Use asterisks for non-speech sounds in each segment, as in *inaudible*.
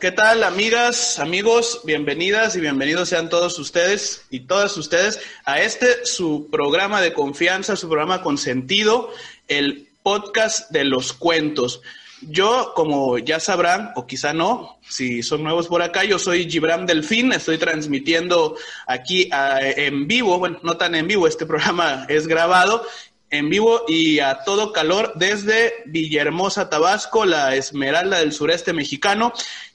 ¿Qué tal, amigas, amigos? Bienvenidas y bienvenidos sean todos ustedes y todas ustedes a este su programa de confianza, su programa con sentido, el podcast de los cuentos. Yo, como ya sabrán, o quizá no, si son nuevos por acá, yo soy Gibram Delfín, estoy transmitiendo aquí en vivo, bueno, no tan en vivo, este programa es grabado en vivo y a todo calor desde Villahermosa, Tabasco, la Esmeralda del sureste mexicano.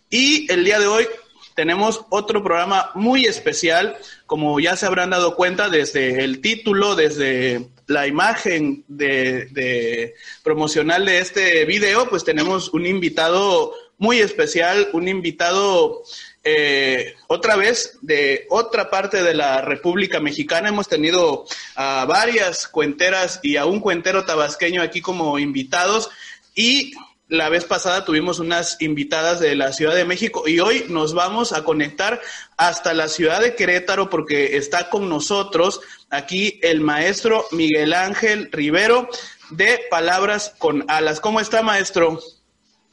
Y el día de hoy tenemos otro programa muy especial, como ya se habrán dado cuenta desde el título, desde la imagen de, promocional de este video, pues tenemos un invitado muy especial, un invitado eh, otra vez de otra parte de la República Mexicana. Hemos tenido a varias cuenteras y a un cuentero tabasqueño aquí como invitados y la vez pasada tuvimos unas invitadas de la Ciudad de México y hoy nos vamos a conectar hasta la ciudad de Querétaro porque está con nosotros aquí el maestro Miguel Ángel Rivero de Palabras con Alas. ¿Cómo está, maestro?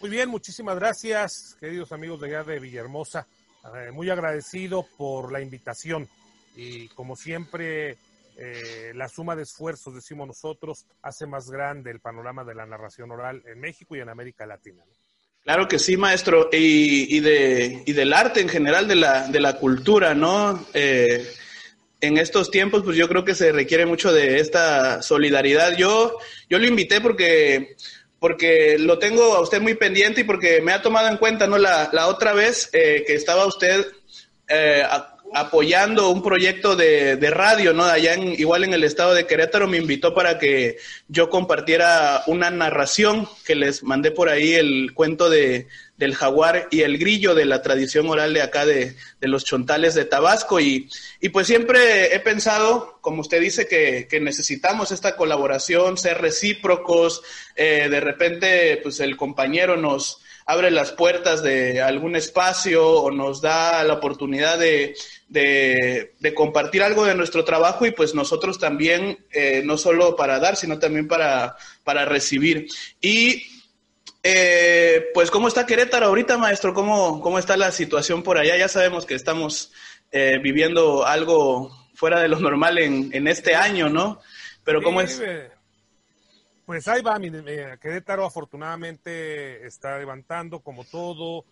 Muy bien, muchísimas gracias, queridos amigos de allá de Villahermosa. Eh, muy agradecido por la invitación y como siempre eh, la suma de esfuerzos, decimos nosotros, hace más grande el panorama de la narración oral en México y en América Latina. Claro que sí, maestro, y, de, y del arte en general, de la, de la cultura, ¿no? Eh, en estos tiempos, pues yo creo que se requiere mucho de esta solidaridad. Yo, yo lo invité porque, porque lo tengo a usted muy pendiente y porque me ha tomado en cuenta, ¿no? La, la otra vez eh, que estaba usted apoyando un proyecto de, de radio, ¿no? Allá en, igual en el estado de Querétaro me invitó para que yo compartiera una narración que les mandé por ahí el cuento de, del jaguar y el grillo de la tradición oral de acá de, de los chontales de Tabasco. Y, y, pues siempre he pensado, como usted dice, que, que necesitamos esta colaboración, ser recíprocos, eh, de repente pues el compañero nos abre las puertas de algún espacio o nos da la oportunidad de, de, compartir algo de nuestro trabajo y pues nosotros también, eh, no solo para dar, sino también para, para recibir. Y eh, pues, ¿cómo está Querétaro ahorita, maestro? ¿Cómo, ¿Cómo está la situación por allá? Ya sabemos que estamos eh, viviendo algo fuera de lo normal en, en este año, ¿no? Pero ¿cómo es? Pues ahí va, mi, Querétaro afortunadamente está levantando como todo,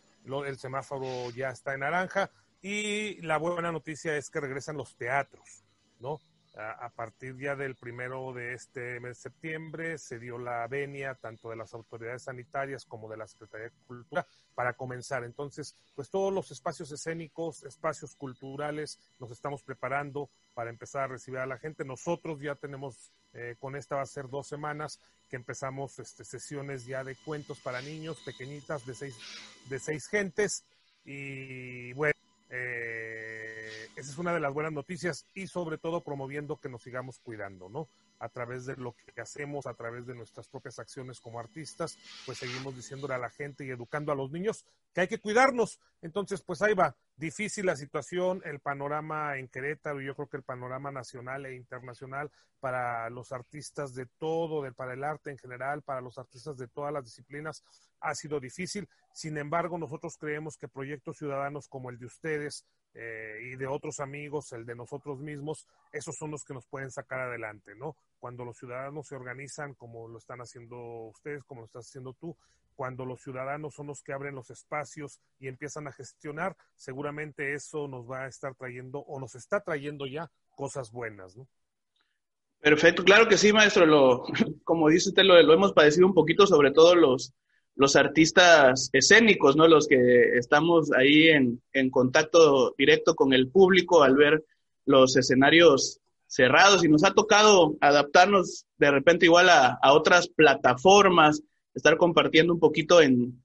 el semáforo ya está en naranja y la buena noticia es que regresan los teatros, ¿no? A, partir ya del primero de este mes de septiembre se dio la venia tanto de las autoridades sanitarias como de la Secretaría de Cultura para comenzar. Entonces, pues todos los espacios escénicos, espacios culturales, nos estamos preparando para empezar a recibir a la gente. Nosotros ya tenemos, eh, con esta va a ser dos semanas que empezamos este, sesiones ya de cuentos para niños pequeñitas de seis, de seis gentes. Y bueno, eh, esa es una de las buenas noticias y sobre todo promoviendo que nos sigamos cuidando, ¿no? A través de lo que hacemos, a través de nuestras propias acciones como artistas, pues seguimos diciéndole a la gente y educando a los niños que hay que cuidarnos. Entonces, pues ahí va, difícil la situación, el panorama en Querétaro, yo creo que el panorama nacional e internacional para los artistas de todo, para el arte en general, para los artistas de todas las disciplinas, ha sido difícil. Sin embargo, nosotros creemos que proyectos ciudadanos como el de ustedes eh, y de otros amigos, el de nosotros mismos, esos son los que nos pueden sacar adelante, ¿no? Cuando los ciudadanos se organizan como lo están haciendo ustedes, como lo estás haciendo tú, cuando los ciudadanos son los que abren los espacios y empiezan a gestionar, seguramente eso nos va a estar trayendo o nos está trayendo ya cosas buenas, ¿no? Perfecto, claro que sí, maestro. Lo, *laughs* como dice usted, lo, lo hemos padecido un poquito, sobre todo los, los artistas escénicos, ¿no? Los que estamos ahí en, en contacto directo con el público al ver los escenarios cerrados y nos ha tocado adaptarnos de repente igual a, a otras plataformas, estar compartiendo un poquito en,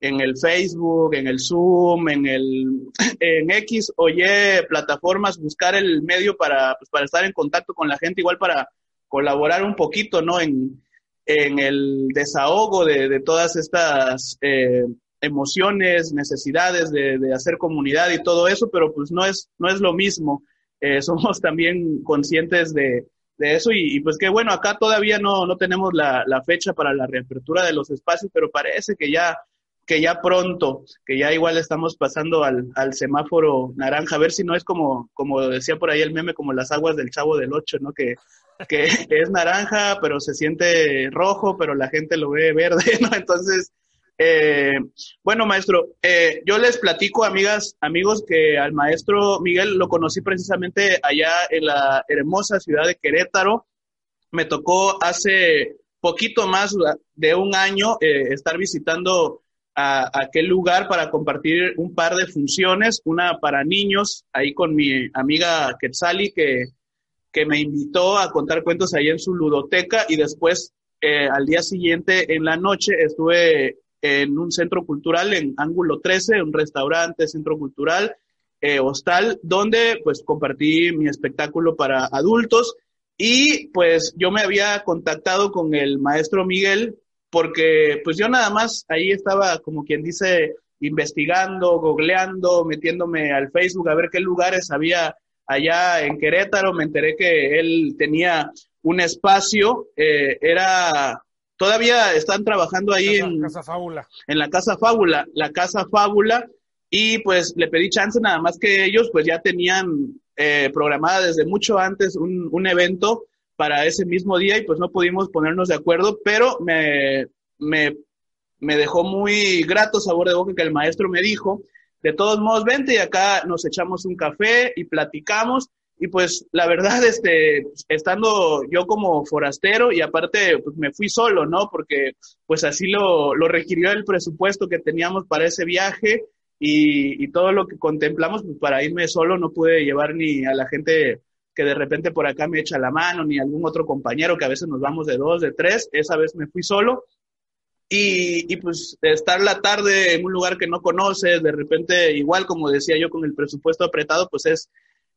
en el Facebook, en el Zoom, en el *clears throat* en X o Y plataformas, buscar el medio para, pues, para estar en contacto con la gente, igual para colaborar un poquito, ¿no? En, en el desahogo de, de todas estas eh, emociones, necesidades de, de, hacer comunidad y todo eso, pero pues no es, no es lo mismo. Eh, somos también conscientes de, de eso y, pues que bueno, acá todavía no, no tenemos la, fecha para la reapertura de los espacios, pero parece que ya que ya pronto, que ya igual estamos pasando al, semáforo naranja, a ver si no es como, como decía por ahí el meme, como las aguas del chavo del ocho, ¿no? Que, que *laughs* es naranja, pero se siente rojo, pero la gente lo ve verde, *laughs* ¿no? Entonces, eh, bueno, maestro, eh, yo les platico, amigas, amigos, que al maestro Miguel lo conocí precisamente allá en la hermosa ciudad de Querétaro. Me tocó hace poquito más de un año eh, estar visitando a, aquel lugar para compartir un par de funciones, una para niños, ahí con mi amiga Quetzali, que, que me invitó a contar cuentos ahí en su ludoteca y después al día siguiente en la noche estuve en un centro cultural en Ángulo 13, un restaurante, centro cultural, eh, hostal, donde pues compartí mi espectáculo para adultos. Y pues yo me había contactado con el maestro Miguel porque pues yo nada más ahí estaba como quien dice investigando, googleando, metiéndome al Facebook a ver qué lugares había allá en Querétaro, me enteré que él tenía un espacio, eh, era todavía están trabajando ahí en, casa Fábula. en la Casa Fábula, la Casa Fábula, y pues le pedí chance nada más que ellos pues ya tenían eh, programada desde mucho antes un, un, evento para ese mismo día y pues no pudimos ponernos de acuerdo, pero me, me, me dejó muy grato sabor de boca que el maestro me dijo, de todos modos, vente y acá nos echamos un café y platicamos y pues la verdad, este, estando yo como forastero y aparte pues me fui solo, ¿no? Porque pues así lo, lo requirió el presupuesto que teníamos para ese viaje y, y, todo lo que contemplamos, pues para irme solo no pude llevar ni a la gente que de repente por acá me echa la mano, ni algún otro compañero que a veces nos vamos de dos, de tres, esa vez me fui solo. Y, y pues estar la tarde en un lugar que no conoces, de repente, igual como decía yo, con el presupuesto apretado, pues es,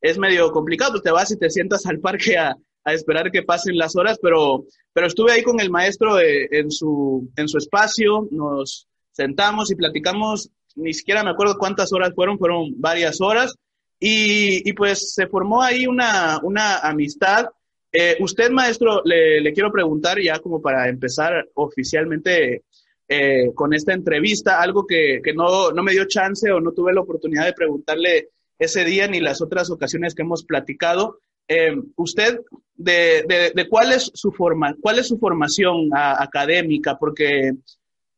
es medio complicado, te vas y te sientas al parque a, a esperar que pasen las horas, pero, pero estuve ahí con el maestro eh, en, su, en su espacio, nos sentamos y platicamos, ni siquiera me acuerdo cuántas horas fueron, fueron varias horas, y, y pues se formó ahí una, una amistad. Eh, usted, maestro, le, le, quiero preguntar ya como para empezar oficialmente eh, con esta entrevista, algo que, que no, no me dio chance o no tuve la oportunidad de preguntarle ese día ni las otras ocasiones que hemos platicado. Eh, usted, de, de, cuál es su forma, cuál es su formación académica, porque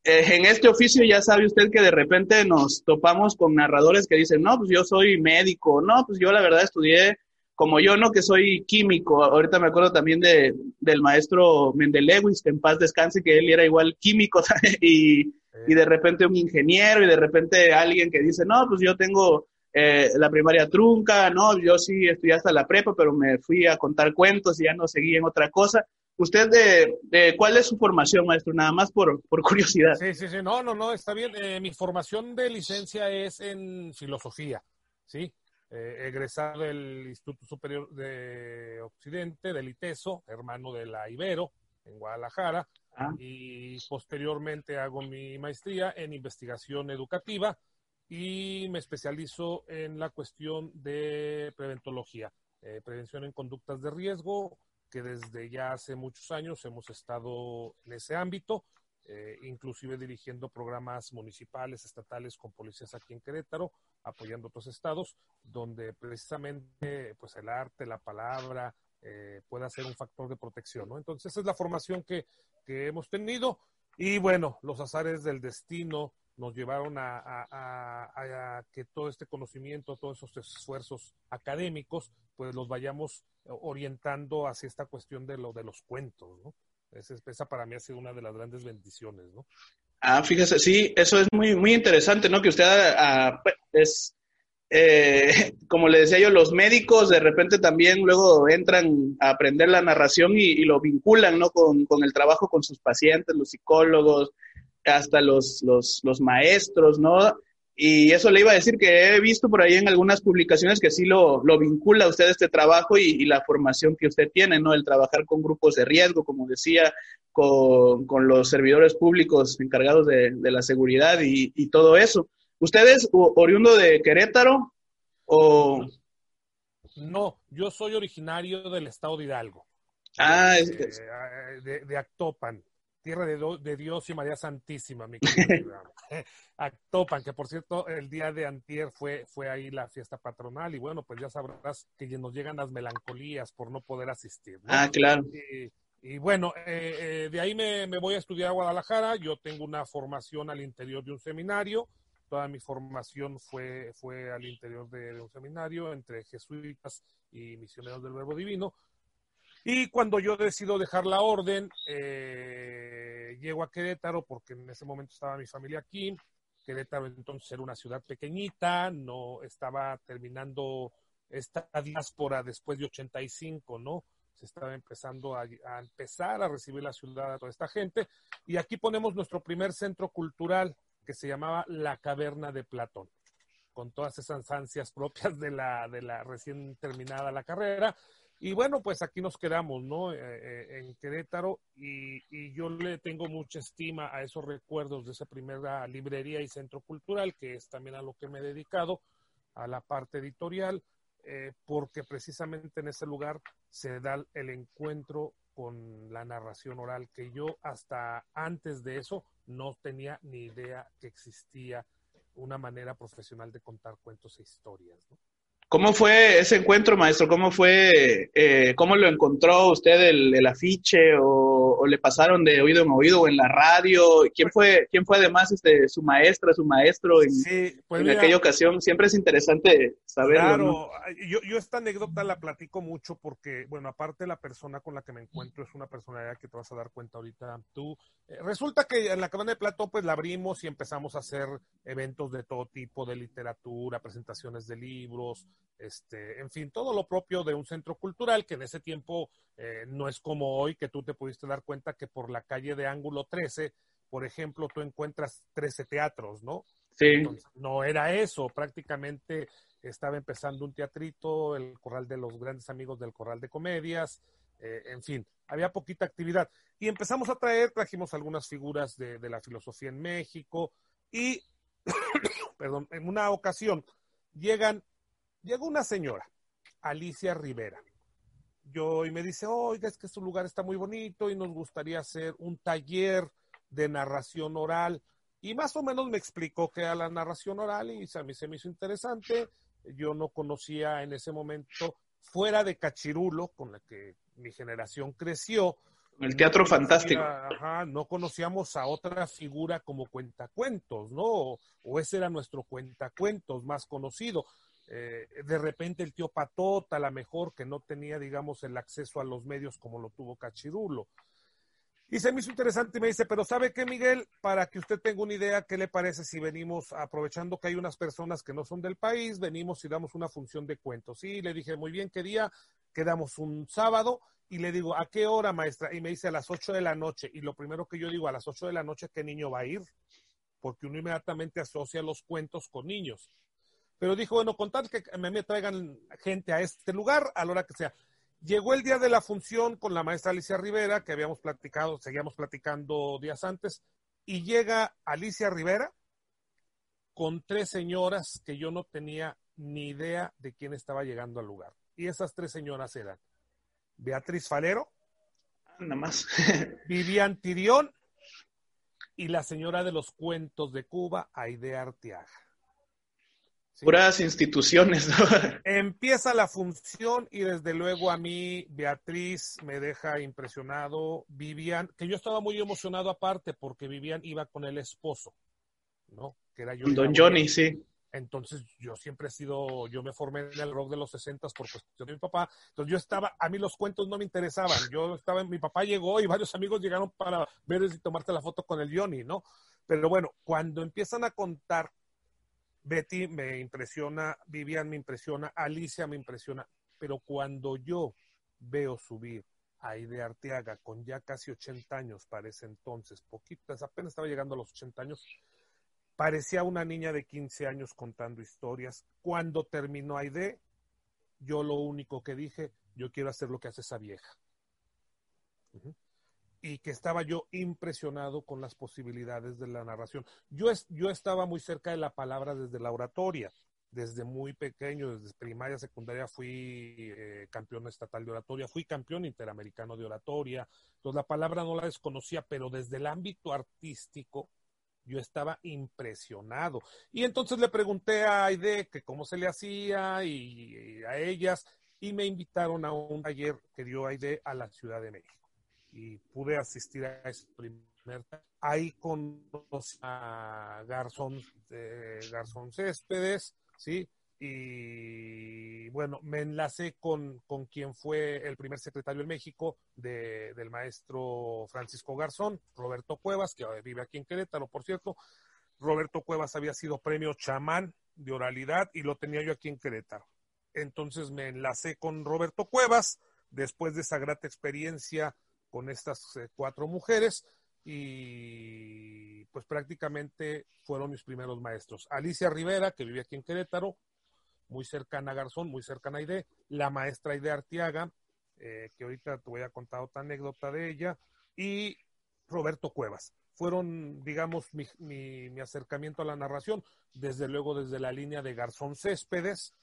eh, en este oficio ya sabe usted que de repente nos topamos con narradores que dicen, no, pues yo soy médico, no, pues yo la verdad estudié como yo, no, que soy químico. Ahorita me acuerdo también de, del maestro Mendelewis, que en paz descanse, que él era igual químico, *laughs* y, y de repente un ingeniero, y de repente alguien que dice, no, pues yo tengo eh, la primaria trunca, ¿no? Yo sí estudié hasta la prepa, pero me fui a contar cuentos y ya no seguí en otra cosa. ¿Usted de, de cuál es su formación, maestro? Nada más por, por curiosidad. Sí, sí, sí, no, no, no, está bien. Eh, mi formación de licencia es en filosofía, ¿sí? Eh, egresado del Instituto Superior de Occidente, del ITESO, hermano de la Ibero, en Guadalajara, ah. y posteriormente hago mi maestría en investigación educativa y me especializo en la cuestión de preventología, eh, prevención en conductas de riesgo, que desde ya hace muchos años hemos estado en ese ámbito, eh, inclusive dirigiendo programas municipales, estatales con policías aquí en Querétaro, apoyando otros estados, donde precisamente pues el arte, la palabra, eh, pueda ser un factor de protección, ¿no? Entonces esa es la formación que, que hemos tenido y bueno, los azares del destino, nos llevaron a, que todo este conocimiento, todos esos esfuerzos académicos, pues los vayamos orientando hacia esta cuestión de lo de los cuentos, ¿no? Esa, esa para mí ha sido una de las grandes bendiciones, ¿no? Ah, fíjese, sí, eso es muy, muy interesante, ¿no? Que usted ah, pues, es, eh, como le decía yo, los médicos de repente también luego entran a aprender la narración y, y lo vinculan, ¿no? Con, con, el trabajo con sus pacientes, los psicólogos, hasta los, los, los maestros, ¿no? Y eso le iba a decir que he visto por ahí en algunas publicaciones que sí lo, lo vincula a usted este trabajo y, y, la formación que usted tiene, ¿no? El trabajar con grupos de riesgo, como decía, con, con los servidores públicos encargados de, de la seguridad y, y, todo eso. ¿Usted es oriundo de Querétaro o...? No, yo soy originario del estado de Hidalgo. Ah, es, de, de, de Actopan. Tierra de, Dios y María Santísima, mi querido. *laughs* *laughs* Actopan, que por cierto, el día de antier fue, fue ahí la fiesta patronal y bueno, pues ya sabrás que nos llegan las melancolías por no poder asistir. Ah, claro. Y, bueno, eh, eh, de ahí me, me, voy a estudiar a Guadalajara. Yo tengo una formación al interior de un seminario. Toda mi formación fue, fue al interior de un seminario entre jesuitas y misioneros del Verbo Divino. Y cuando yo decido dejar la orden, eh, llego a Querétaro porque en ese momento estaba mi familia aquí. Querétaro entonces era una ciudad pequeñita, no estaba terminando esta diáspora después de 85, ¿no? Se estaba empezando a, a, empezar a recibir la ciudad a toda esta gente. Y aquí ponemos nuestro primer centro cultural que se llamaba La Caverna de Platón, con todas esas ansias propias de la, de la recién terminada la carrera. Y bueno, pues aquí nos quedamos, ¿no? Eh, eh, en Querétaro y, yo le tengo mucha estima a esos recuerdos de esa primera librería y centro cultural, que es también a lo que me he dedicado, a la parte editorial, eh, porque precisamente en ese lugar se da el encuentro con la narración oral, que yo hasta antes de eso no tenía ni idea que existía una manera profesional de contar cuentos e historias, ¿no? ¿Cómo fue ese encuentro, maestro? ¿Cómo fue, eh, cómo lo encontró usted el, afiche o, le pasaron de oído en oído o en la radio? ¿Quién fue, quién fue además este, su maestra, su maestro en, sí, pues en aquella ocasión? Siempre es interesante saberlo. Claro, yo, yo esta anécdota la platico mucho porque, bueno, aparte la persona con la que me encuentro es una personalidad que te vas a dar cuenta ahorita tú. Eh, resulta que en la cabana de Platón pues la abrimos y empezamos a hacer eventos de todo tipo, de literatura, presentaciones de libros, este, en fin, todo lo propio de un centro cultural que en ese tiempo eh, no es como hoy que tú te pudiste dar cuenta que por la calle de Ángulo 13, por ejemplo, tú encuentras 13 teatros, ¿no? Sí. no era eso, prácticamente estaba empezando un teatrito, el Corral de los Grandes Amigos del Corral de Comedias, eh, en fin, había poquita actividad. Y empezamos a traer, trajimos algunas figuras de, de la filosofía en México y, *coughs* perdón, en una ocasión llegan Llegó una señora, Alicia Rivera. Yo y me dice, oiga, es que su lugar está muy bonito y nos gustaría hacer un taller de narración oral. Y más o menos me explicó que era la narración oral y a mí se me hizo interesante. Yo no conocía en ese momento, fuera de Cachirulo, con la que mi generación creció. El teatro fantástico. Ajá, no conocíamos a otra figura como cuentacuentos, ¿no? O, o ese era nuestro cuentacuentos más conocido. Eh, de repente el tío Patota, a lo mejor que no tenía, digamos, el acceso a los medios como lo tuvo Cachirulo. Y se me hizo interesante y me dice, pero ¿sabe qué, Miguel? Para que usted tenga una idea, ¿qué le parece si venimos, aprovechando que hay unas personas que no son del país, venimos y damos una función de cuentos? Sí, le dije, muy bien, ¿qué día? Quedamos un sábado y le digo, ¿a qué hora, maestra? Y me dice, a las 8 de la noche. Y lo primero que yo digo, a las 8 de la noche, ¿qué niño va a ir? Porque uno inmediatamente asocia los cuentos con niños. Pero dijo, bueno, con tal que me traigan gente a este lugar, a la hora que sea. Llegó el día de la función con la maestra Alicia Rivera, que habíamos platicado, seguíamos platicando días antes, y llega Alicia Rivera con tres señoras que yo no tenía ni idea de quién estaba llegando al lugar. Y esas tres señoras eran Beatriz Falero, nada más, *laughs* Vivian Tirión y la señora de los cuentos de Cuba, Aide Arteaga. Puras instituciones. *laughs* Empieza la función y desde luego a mí Beatriz me deja impresionado. Vivian, que yo estaba muy emocionado aparte porque Vivian iba con el esposo, ¿no? Que era Don Johnny, sí. Entonces yo siempre he sido, yo me formé en el rock de los 60 por cuestión de mi papá. Entonces yo estaba, a mí los cuentos no me interesaban. Yo estaba, mi papá llegó y varios amigos llegaron para ver y tomarte la foto con el Johnny, ¿no? Pero bueno, cuando empiezan a contar Betty me impresiona, Vivian me impresiona, Alicia me impresiona, pero cuando yo veo subir a Aide Arteaga con ya casi 80 años para ese entonces, poquitas, apenas estaba llegando a los 80 años, parecía una niña de 15 años contando historias. Cuando terminó Aide, yo lo único que dije, yo quiero hacer lo que hace esa vieja y que estaba yo impresionado con las posibilidades de la narración. Yo, yo estaba muy cerca de la palabra desde la oratoria. desde muy pequeño, desde primaria, secundaria, fui eh, campeón estatal de oratoria, fui campeón interamericano de oratoria. Entonces la palabra no la desconocía, pero desde el ámbito artístico yo estaba impresionado. Y entonces le pregunté a Aide que cómo se le hacía y, a ellas, y me invitaron a un taller que dio Aide a la Ciudad de México. Y pude asistir a ese primer Ahí conocí a Garzón, eh, Garzón Céspedes, ¿sí? Y bueno, me enlacé con, con quien fue el primer secretario en México de, del maestro Francisco Garzón, Roberto Cuevas, que vive aquí en Querétaro, por cierto. Roberto Cuevas había sido premio chamán de oralidad y lo tenía yo aquí en Querétaro. Entonces me enlacé con Roberto Cuevas después de esa grata experiencia con estas eh, cuatro mujeres y pues prácticamente fueron mis primeros maestros. Alicia Rivera, que vive aquí en Querétaro, muy cercana a Garzón, muy cercana a Aide, la maestra Aide Artiaga, eh, que ahorita te voy a contar otra anécdota de ella, y Roberto Cuevas. Fueron, digamos, mi, mi, acercamiento a la narración, desde luego desde la línea de Garzón Céspedes,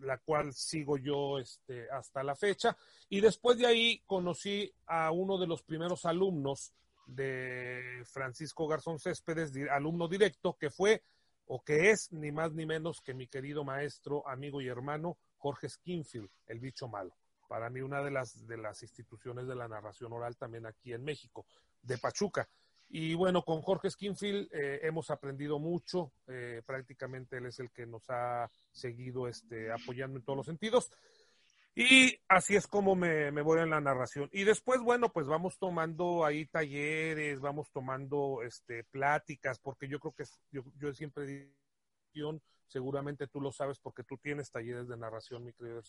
la cual sigo yo este, hasta la fecha, y después de ahí conocí a uno de los primeros alumnos de Francisco Garzón Céspedes, alumno directo, que fue o que es ni más ni menos que mi querido maestro, amigo y hermano Jorge Skinfield, el bicho malo. Para mí una de las, de las instituciones de la narración oral también aquí en México, de Pachuca. Y bueno, con Jorge Skinfield eh, hemos aprendido mucho, eh, prácticamente él es el que nos ha seguido este, apoyando en todos los sentidos. Y así es como me, voy en la narración. Y después, bueno, pues vamos tomando ahí talleres, vamos tomando este, pláticas, porque yo creo que yo, yo siempre digo, seguramente tú lo sabes porque tú tienes talleres de narración, mi querido.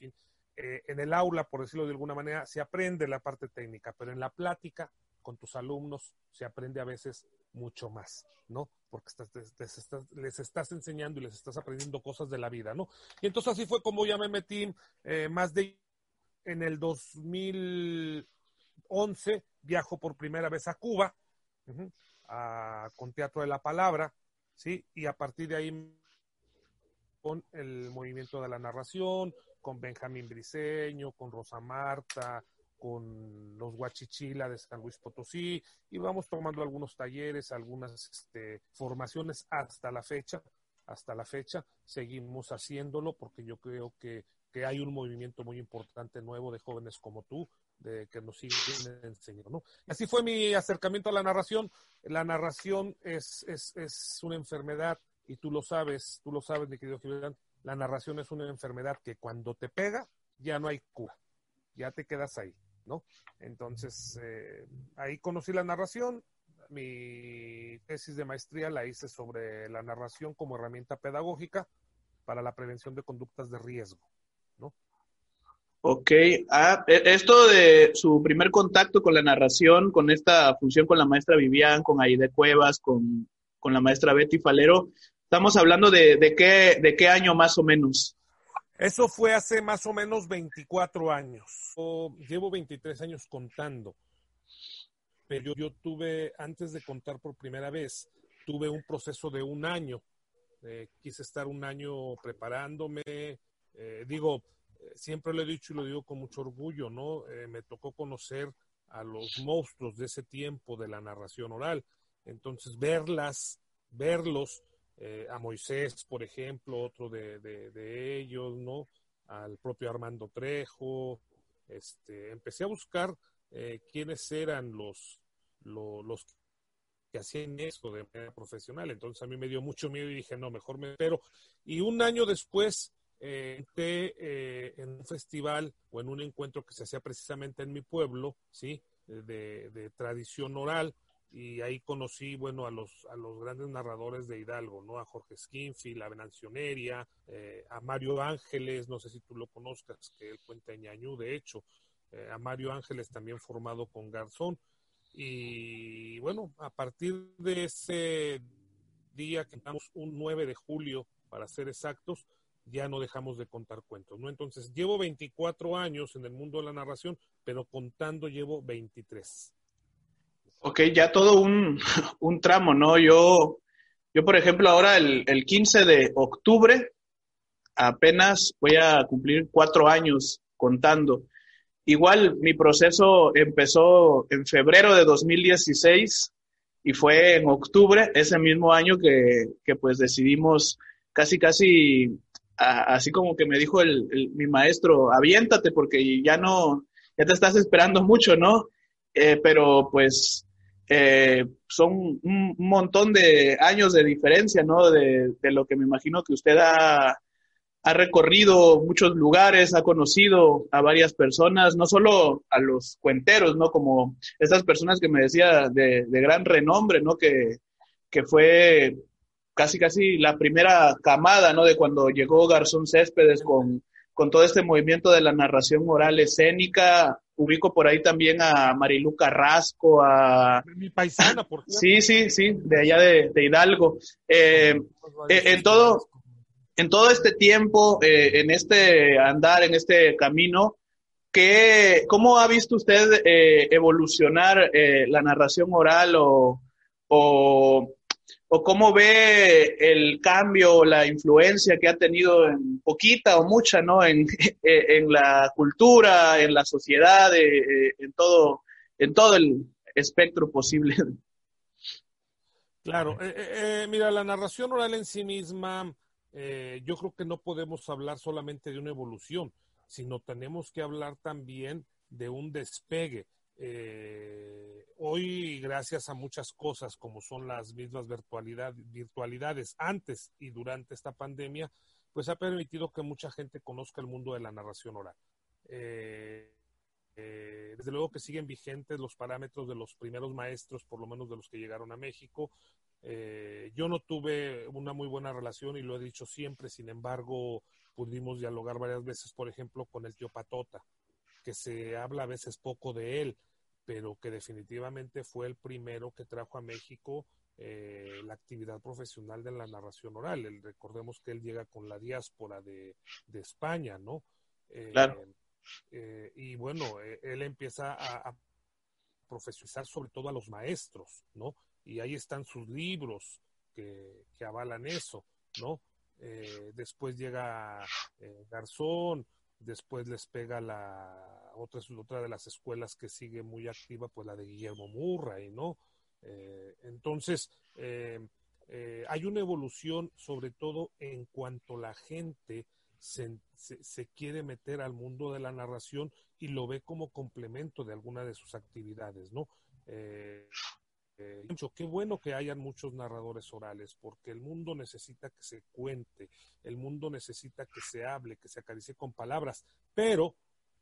Eh, en el aula, por decirlo de alguna manera, se aprende la parte técnica, pero en la plática con tus alumnos se aprende a veces mucho más, ¿no? Porque les, estás, enseñando y les estás aprendiendo cosas de la vida, ¿no? Y entonces así fue como ya me metí eh, más de... En el 2011 viajo por primera vez a Cuba, con Teatro de la Palabra, ¿sí? Y a partir de ahí con el movimiento de la narración, con Benjamín Briseño, con Rosa Marta, con los Huachichila de San Luis Potosí y vamos tomando algunos talleres, algunas este, formaciones hasta la fecha. Hasta la fecha seguimos haciéndolo porque yo creo que, hay un movimiento muy importante nuevo de jóvenes como tú, de que nos siguen enseñando. Así fue mi acercamiento a la narración. La narración es, es, es una enfermedad y tú lo sabes, tú lo sabes, mi querido Gilberto, la narración es una enfermedad que cuando te pega ya no hay cura, ya te quedas ahí. ¿No? Entonces, eh, ahí conocí la narración. Mi tesis de maestría la hice sobre la narración como herramienta pedagógica para la prevención de conductas de riesgo, ¿no? Ok, ah, e, esto de su primer contacto con la narración, con esta función con la maestra Vivian, con Aide Cuevas, con, la maestra Betty Falero, estamos hablando de, de, qué, de qué año más o menos. Eso fue hace más o menos 24 años. llevo 23 años contando. Pero yo tuve, antes de contar por primera vez, tuve un proceso de un año. Eh, quise estar un año preparándome. Eh, digo, siempre lo he dicho y lo digo con mucho orgullo, ¿no? Eh, me tocó conocer a los monstruos de ese tiempo de la narración oral. Entonces, verlas, verlos, eh, a Moisés, por ejemplo, otro de, ellos, ¿no? Al propio Armando Trejo. Este, empecé a buscar eh, quiénes eran los, los, que hacían eso de manera profesional. Entonces a mí me dio mucho miedo y dije, no, mejor me espero. Y un año después eh, entré eh, en un festival o en un encuentro que se hacía precisamente en mi pueblo, ¿sí? De, de tradición oral y ahí conocí, bueno, a los, a los grandes narradores de Hidalgo, ¿no? A Jorge Skinfield, a Venancioneria, eh, a Mario Ángeles, no sé si tú lo conozcas, que él cuenta en Ñañú, de hecho, eh, a Mario Ángeles también formado con Garzón. Y bueno, a partir de ese día que estamos un 9 de julio, para ser exactos, ya no dejamos de contar cuentos, ¿no? Entonces, llevo 24 años en el mundo de la narración, pero contando llevo 23. Ok, ya todo *laughs* un, tramo, ¿no? Yo, yo, por ejemplo, ahora el, el 15 de octubre apenas voy a cumplir cuatro años contando. Igual mi proceso empezó en febrero de 2016 y fue en octubre, ese mismo año que, que pues decidimos casi, casi, así como que me dijo el, mi maestro, aviéntate porque ya no, ya te estás esperando mucho, ¿no? Eh, pero pues eh, son un, montón de años de diferencia, ¿no? De, de, lo que me imagino que usted ha, recorrido muchos lugares, ha conocido a varias personas, no solo a los cuenteros, ¿no? Como esas personas que me decía de, gran renombre, ¿no? Que, que fue casi, casi la primera camada, ¿no? De cuando llegó Garzón Céspedes con, con todo este movimiento de la narración oral escénica. Ubico por ahí también a Marilu Carrasco, a... Mi paisana, por Sí, sí, sí, de allá de, Hidalgo. Eh, eh, en todo en todo este tiempo, eh, en este andar, en este camino, ¿qué, ¿cómo ha visto usted eh, evolucionar la narración oral o, o, cómo ve el cambio, la influencia que ha tenido en poquita o mucha, ¿no? En, *laughs* en la cultura, en la sociedad, en, todo, en todo el espectro posible. Claro, mira, la narración oral en sí misma eh, yo creo que no podemos hablar solamente de una evolución, sino tenemos que hablar también de un despegue. Eh, hoy, gracias a muchas cosas como son las mismas virtualidad, virtualidades antes y durante esta pandemia, pues ha permitido que mucha gente conozca el mundo de la narración oral. Eh, desde luego que siguen vigentes los parámetros de los primeros maestros, por lo menos de los que llegaron a México, eh, yo no tuve una muy buena relación y lo he dicho siempre, sin embargo, pudimos dialogar varias veces, por ejemplo, con el tío Patota, que se habla a veces poco de él, pero que definitivamente fue el primero que trajo a México eh, la actividad profesional de la narración oral. El, recordemos que él llega con la diáspora de, España, ¿no? Eh, claro. y bueno, él empieza a, a profesionalizar sobre todo a los maestros, ¿no? y ahí están sus libros que, avalan eso, ¿no? Eh, después llega eh, Garzón, después les pega la otra, otra de las escuelas que sigue muy activa, pues la de Guillermo Murray, ¿no? Eh, entonces, hay una evolución sobre todo en cuanto la gente se, se, quiere meter al mundo de la narración y lo ve como complemento de alguna de sus actividades, ¿no? Eh, qué bueno que hayan muchos narradores orales, porque el mundo necesita que se cuente, el mundo necesita que se hable, que se acaricie con palabras, pero,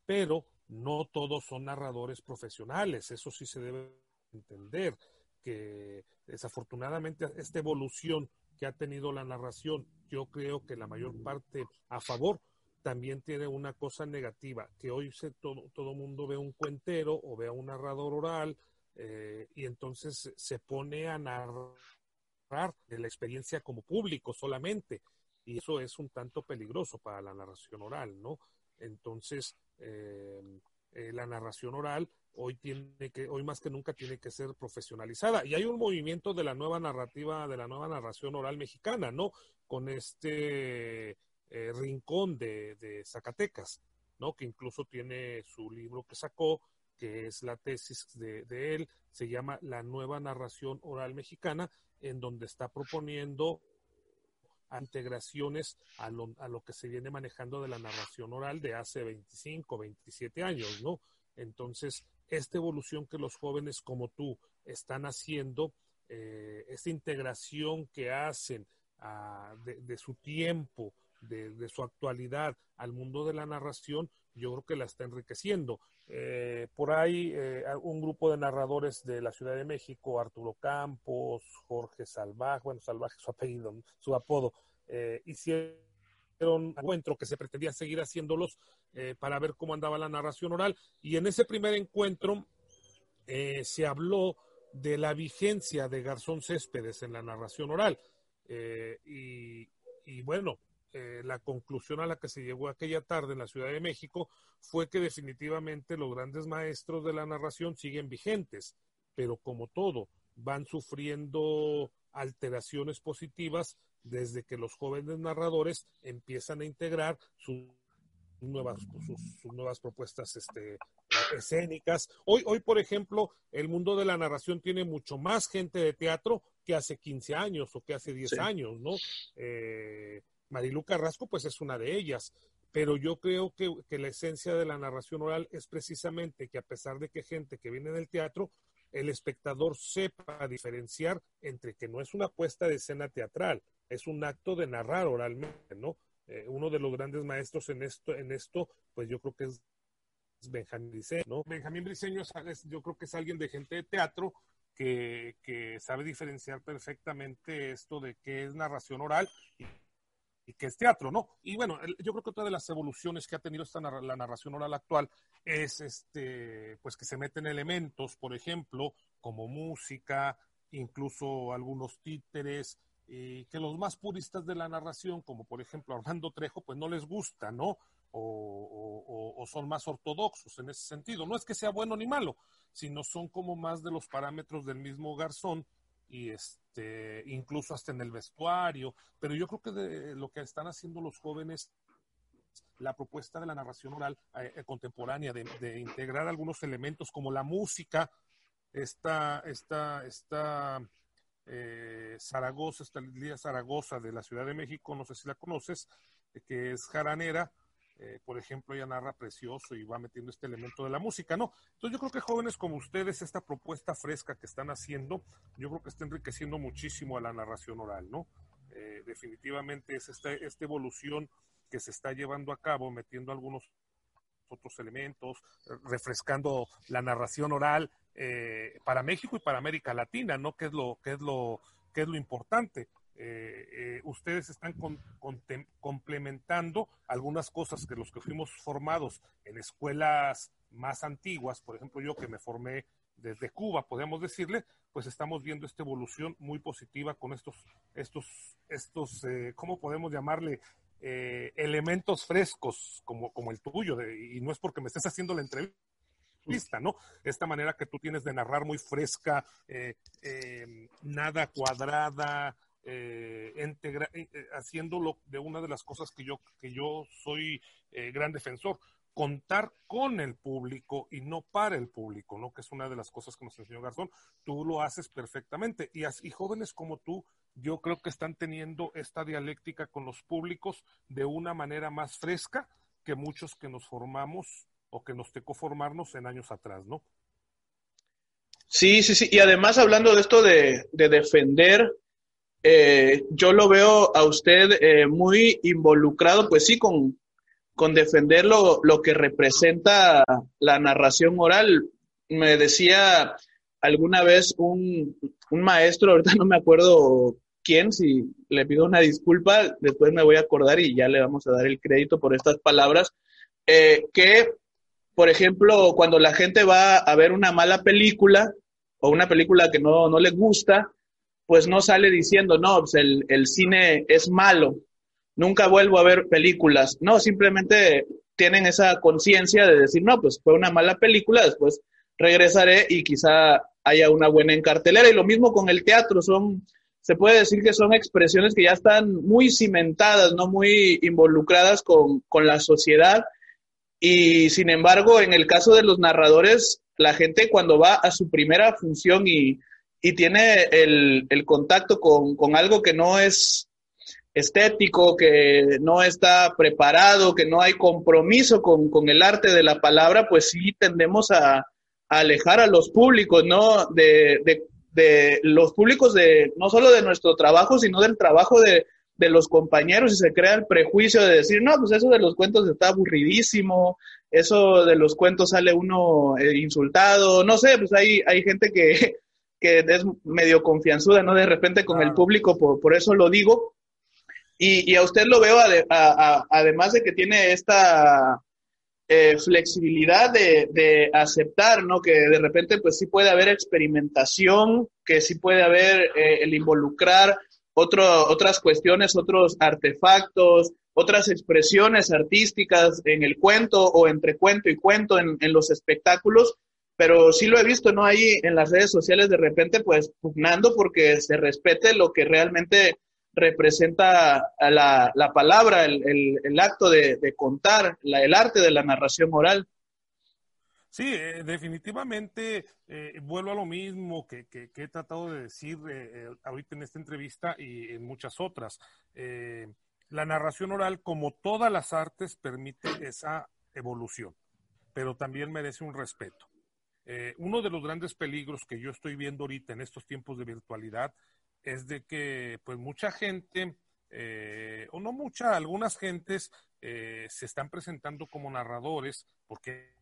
pero no todos son narradores profesionales, eso sí se debe entender, que desafortunadamente esta evolución que ha tenido la narración, yo creo que la mayor parte a favor, también tiene una cosa negativa, que hoy se, todo, todo mundo ve un cuentero o ve a un narrador oral eh, y entonces se pone a narrar de la experiencia como público solamente y eso es un tanto peligroso para la narración oral, ¿no? Entonces, eh, eh, la narración oral hoy tiene que, hoy más que nunca tiene que ser profesionalizada. Y hay un movimiento de la nueva narrativa, de la nueva narración oral mexicana, ¿no? Con este rincón de, de, Zacatecas, ¿no? Que incluso tiene su libro que sacó, que es la tesis de, él, se llama La nueva narración oral mexicana, en donde está proponiendo integraciones a lo, que se viene manejando de la narración oral de hace 25, 27 años, ¿no? Entonces, esta evolución que los jóvenes como tú están haciendo, eh, esta integración que hacen ah, de, su tiempo, de, su actualidad al mundo de la narración, yo creo que la está enriqueciendo. Eh, por ahí eh, un grupo de narradores de la Ciudad de México, Arturo Campos, Jorge Salvaje, bueno, Salvaje *laughs* su apellido, su apodo, eh, hicieron un encuentro que se pretendía seguir haciéndolos para ver cómo andaba la narración oral. Y en ese primer encuentro se habló de la vigencia de Garzón Céspedes en la narración oral. y, y bueno, eh, la conclusión a la que se llegó aquella tarde en la Ciudad de México fue que definitivamente los grandes maestros de la narración siguen vigentes, pero como todo, van sufriendo alteraciones positivas desde que los jóvenes narradores empiezan a integrar sus nuevas, sus, nuevas propuestas este, escénicas. Hoy, hoy, por ejemplo, el mundo de la narración tiene mucho más gente de teatro que hace 15 años o que hace 10 años, ¿no? Eh, Marilu Carrasco, pues es una de ellas. Pero yo creo que, que, la esencia de la narración oral es precisamente que a pesar de que gente que viene del teatro, el espectador sepa diferenciar entre que no es una puesta de escena teatral, es un acto de narrar oralmente, ¿no? Eh, uno de los grandes maestros en esto, en esto, pues yo creo que es Benjamín Briceño, ¿no? Benjamín Briceño es, yo creo que es alguien de gente de teatro que, que sabe diferenciar perfectamente esto de qué es narración oral y, y qué es teatro, ¿no? Y bueno, yo creo que otra de las evoluciones que ha tenido esta la narración oral actual es este, pues que se meten elementos, por ejemplo, como música, incluso algunos títeres, y que los más puristas de la narración, como por ejemplo Armando Trejo, pues no les gusta, ¿no? O, o, son más ortodoxos en ese sentido. No es que sea bueno ni malo, sino son como más de los parámetros del mismo Garzón y este, incluso hasta en el vestuario. Pero yo creo que de lo que están haciendo los jóvenes la propuesta de la narración oral eh, eh, contemporánea, de, integrar algunos elementos como la música, esta, esta, esta eh, Zaragoza, esta Lía Zaragoza de la Ciudad de México, no sé si la conoces, que es jaranera, eh, por ejemplo, ella narra precioso y va metiendo este elemento de la música, ¿no? Entonces yo creo que jóvenes como ustedes, esta propuesta fresca que están haciendo, yo creo que está enriqueciendo muchísimo a la narración oral, ¿no? definitivamente es esta, evolución que se está llevando a cabo, metiendo algunos otros elementos, refrescando la narración oral eh, para México y para América Latina, ¿no? ¿Qué es lo, qué es lo, qué es lo importante? Eh, eh, ustedes están complementando algunas cosas que los que fuimos formados en escuelas más antiguas, por ejemplo yo que me formé desde Cuba, podemos decirle, pues estamos viendo esta evolución muy positiva con estos, estos, estos, ¿cómo podemos llamarle? Eh, elementos frescos como, como el tuyo, y no es porque me estés haciendo la entrevista, ¿no? Esta manera que tú tienes de narrar muy fresca, eh, nada cuadrada, eh, haciéndolo de una de las cosas que yo, que yo soy gran defensor, contar con el público y no para el público, ¿no? Que es una de las cosas que nos enseñó Garzón. Tú lo haces perfectamente. Y, y jóvenes como tú yo creo que están teniendo esta dialéctica con los públicos de una manera más fresca que muchos que nos formamos o que nos tocó formarnos en años atrás, ¿no? Sí, sí, sí. Y además hablando de esto de, defender, eh, yo lo veo a usted eh, muy involucrado, pues sí, con, con defender lo, lo que representa la narración oral. Me decía alguna vez un, un maestro, ahorita no me acuerdo quién, si le pido una disculpa, después me voy a acordar y ya le vamos a dar el crédito por estas palabras, eh, que, por ejemplo, cuando la gente va a ver una mala película o una película que no, no le gusta, pues no sale diciendo, no, pues el, el cine es malo, nunca vuelvo a ver películas. No, simplemente tienen esa conciencia de decir, no, pues fue una mala película, después regresaré y quizá haya una buena en cartelera. Y lo mismo con el teatro, son se puede decir que son expresiones que ya están muy cimentadas, no muy involucradas con, la sociedad. Y sin embargo, en el caso de los narradores, la gente cuando va a su primera función y, tiene el, contacto con, algo que no es estético, que no está preparado, que no hay compromiso con, el arte de la palabra, pues sí tendemos a, alejar a los públicos, ¿no? De, de, de los públicos de, no solo de nuestro trabajo, sino del trabajo de, los compañeros y se crea el prejuicio de decir, no, pues eso de los cuentos está aburridísimo, eso de los cuentos sale uno eh, insultado, no sé, pues hay, hay gente que, que es medio confianzuda, ¿no? De repente con el público, por, por eso lo digo. Y, y a usted lo veo, además de que tiene esta eh, flexibilidad de, aceptar, ¿no? Que de repente, pues sí puede haber experimentación, que sí puede haber eh, el involucrar otro, otras cuestiones, otros artefactos, otras expresiones artísticas en el cuento o entre cuento y cuento en, los espectáculos. Pero sí lo he visto, ¿no? Ahí en las redes sociales de repente, pues, pugnando porque se respete lo que realmente representa la, la palabra, el, el, acto de, contar, el arte de la narración oral. Sí, eh, definitivamente eh, vuelvo a lo mismo que, que, he tratado de decir eh, ahorita en esta entrevista y en muchas otras. la narración oral, como todas las artes, permite esa evolución, pero también merece un respeto. Uno de los grandes peligros que yo estoy viendo ahorita en estos tiempos de virtualidad es de que pues mucha gente, o no mucha, algunas gentes se están presentando como narradores porque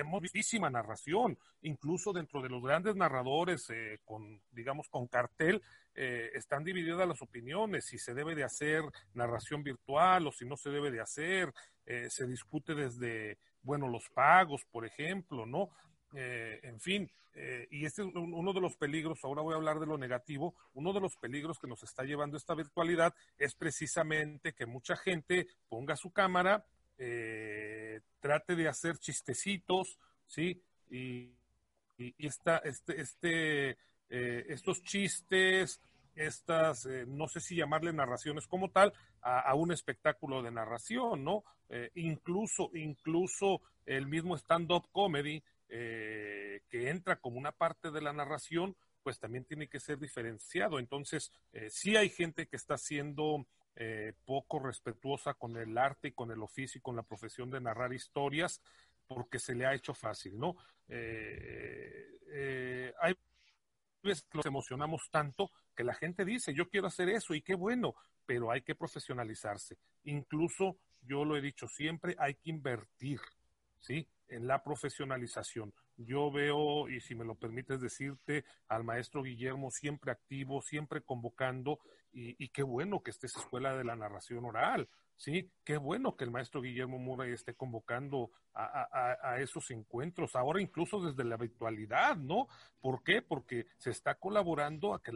hemos muchísima narración, incluso dentro de los grandes narradores eh, con, digamos, con cartel, eh, están divididas las opiniones, si se debe de hacer narración virtual o si no se debe de hacer, eh, se discute desde, bueno, los pagos, por ejemplo, ¿no? En fin, y este es uno de los peligros, ahora voy a hablar de lo negativo, uno de los peligros que nos está llevando esta virtualidad es precisamente que mucha gente ponga su cámara, eh, trate de hacer chistecitos, ¿sí? Y, y, este, este, eh, estos chistes, estas, eh, no sé si llamarle narraciones como tal, a, un espectáculo de narración, ¿no? incluso, incluso el mismo stand-up comedy, que entra como una parte de la narración, pues también tiene que ser diferenciado. Entonces, sí hay gente que está haciendo eh, poco respetuosa con el arte y con el oficio y con la profesión de narrar historias porque se le ha hecho fácil, ¿no? Eh, eh, hay veces que nos emocionamos tanto que la gente dice, yo quiero hacer eso y qué bueno, pero hay que profesionalizarse. Incluso, yo lo he dicho siempre, hay que invertir, ¿sí? En la profesionalización. Yo veo, y si me lo permites decirte, al maestro Guillermo siempre activo, siempre convocando, y, qué bueno que esté esa escuela de la narración oral, ¿sí? Qué bueno que el maestro Guillermo Murray esté convocando a, esos encuentros, ahora incluso desde la virtualidad, ¿no? ¿Por qué? Porque se está colaborando a que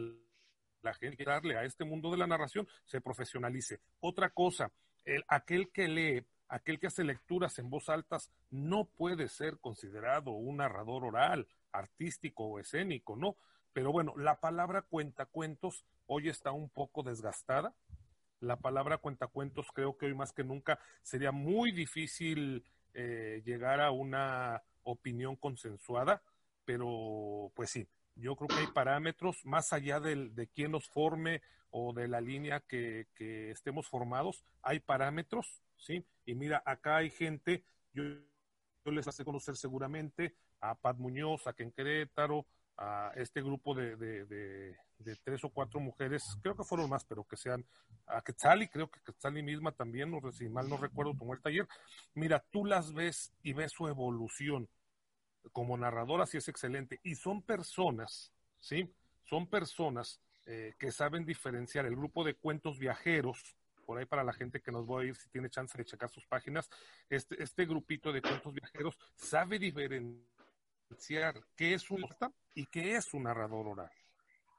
la gente darle a este mundo de la narración se profesionalice. Otra cosa, el, aquel que lee aquel que hace lecturas en voz altas no puede ser considerado un narrador oral, artístico o escénico, ¿no? Pero bueno, la palabra cuentacuentos hoy está un poco desgastada. La palabra cuentacuentos creo que hoy más que nunca sería muy difícil eh, llegar a una opinión consensuada, pero pues sí, yo creo que hay parámetros más allá de quién los forme o de la línea que estemos formados, hay parámetros ¿sí? Y mira, acá hay gente, yo, les hace conocer seguramente a Pat Muñoz, a Ken Querétaro, a este grupo de, tres o cuatro mujeres, creo que fueron más, pero que sean, a Quetzali, creo que Quetzali misma también, no, si mal no recuerdo, tomó el taller. Mira, tú las ves y ves su evolución. Como narradora sí es excelente. Y son personas, ¿sí? Son personas eh, que saben diferenciar el grupo de cuentos viajeros, por ahí para la gente que nos va a ir, si tiene chance de checar sus páginas, este, este grupito de cuentos viajeros sabe diferenciar qué es un y qué es un narrador oral.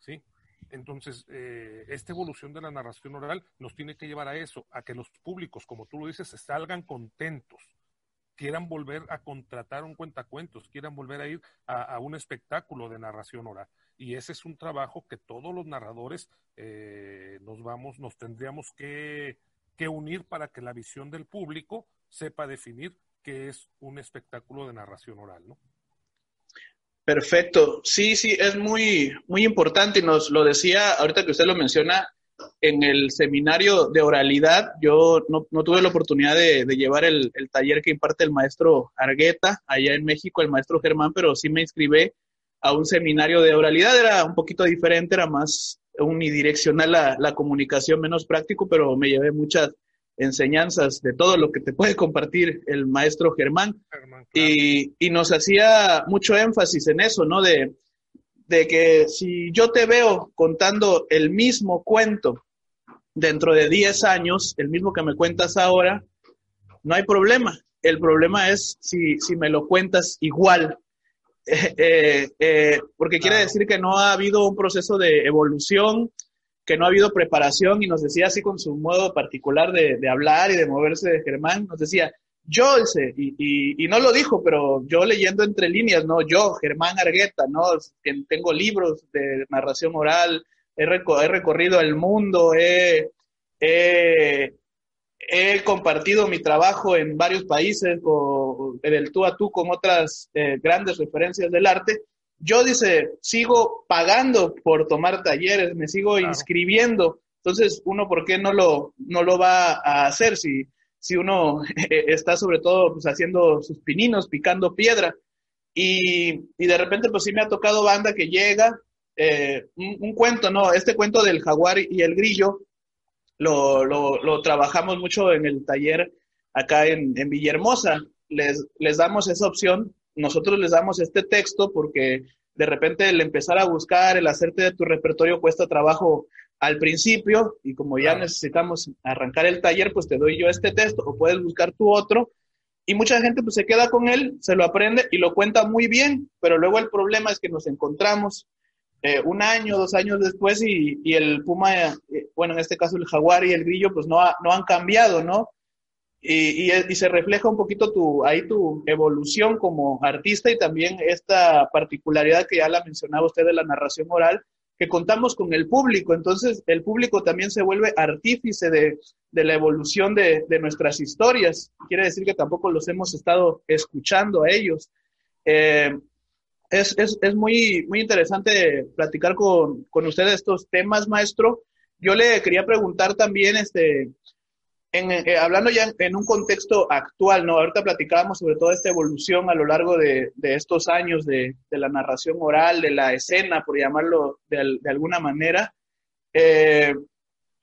¿Sí? Entonces, eh, esta evolución de la narración oral nos tiene que llevar a eso, a que los públicos, como tú lo dices, salgan contentos, quieran volver a contratar un cuentacuentos, quieran volver a ir a un espectáculo de narración oral y ese es un trabajo que todos los narradores eh, nos vamos, nos tendríamos que, unir para que la visión del público sepa definir qué es un espectáculo de narración oral, ¿no? Perfecto. Sí, sí, es muy, muy importante y nos lo decía ahorita que usted lo menciona en el seminario de oralidad. Yo no, tuve la oportunidad de, llevar el, el, taller que imparte el maestro Argueta allá en México, el maestro Germán, pero sí me inscribí a un seminario de oralidad, era un poquito diferente, era más unidireccional la, la comunicación, menos práctico, pero me llevé muchas enseñanzas de todo lo que te puede compartir el maestro Germán. y, y, nos hacía mucho énfasis en eso, ¿no? De, de que si yo te veo contando el mismo cuento dentro de 10 años, el mismo que me cuentas ahora, no hay problema. El problema es si, si me lo cuentas igual eh, eh, porque quiere decir que no ha habido un proceso de evolución, que no ha habido preparación y nos decía así con su modo particular de, hablar y de moverse de Germán, nos decía, yo, y, y, no lo dijo, pero yo leyendo entre líneas, ¿no? Yo, Germán Argueta, ¿no? Tengo libros de narración oral, he, recorrido el mundo, he, compartido mi trabajo en varios países, con, el tú a tú con otras eh, grandes referencias del arte. Yo, dice, sigo pagando por tomar talleres, me sigo inscribiendo. Entonces, uno, ¿por qué no lo, no lo va a hacer si si uno *laughs* está sobre todo pues, haciendo sus pininos, picando piedra. Y, de repente pues sí me ha tocado banda que llega, eh, un, cuento, ¿no? Este cuento del jaguar y el grillo lo, lo, trabajamos mucho en el taller acá en, en Villahermosa. Les, les damos esa opción, nosotros les damos este texto porque de repente el empezar a buscar, el hacerte de tu repertorio cuesta trabajo al principio y como ya necesitamos arrancar el taller, pues te doy yo este texto o puedes buscar tu otro. Y mucha gente pues se queda con él, se lo aprende y lo cuenta muy bien, pero luego el problema es que nos encontramos eh, un año, dos años después y, y el puma, eh, bueno, en este caso el jaguar y el grillo pues no, no han cambiado, ¿no? Y, y, se refleja un poquito tu, ahí tu evolución como artista y también esta particularidad que ya la mencionaba usted de la narración oral, que contamos con el público. Entonces, el público también se vuelve artífice de, la evolución de, nuestras historias. Quiere decir que tampoco los hemos estado escuchando a ellos. Eh, es, muy, muy interesante platicar con, con usted estos temas, maestro. Yo le quería preguntar también, este, eh, hablando ya en, un contexto actual, ¿no? Ahorita platicábamos sobre toda esta evolución a lo largo de, estos años de, la narración oral, de la escena, por llamarlo de, alguna manera. Eh,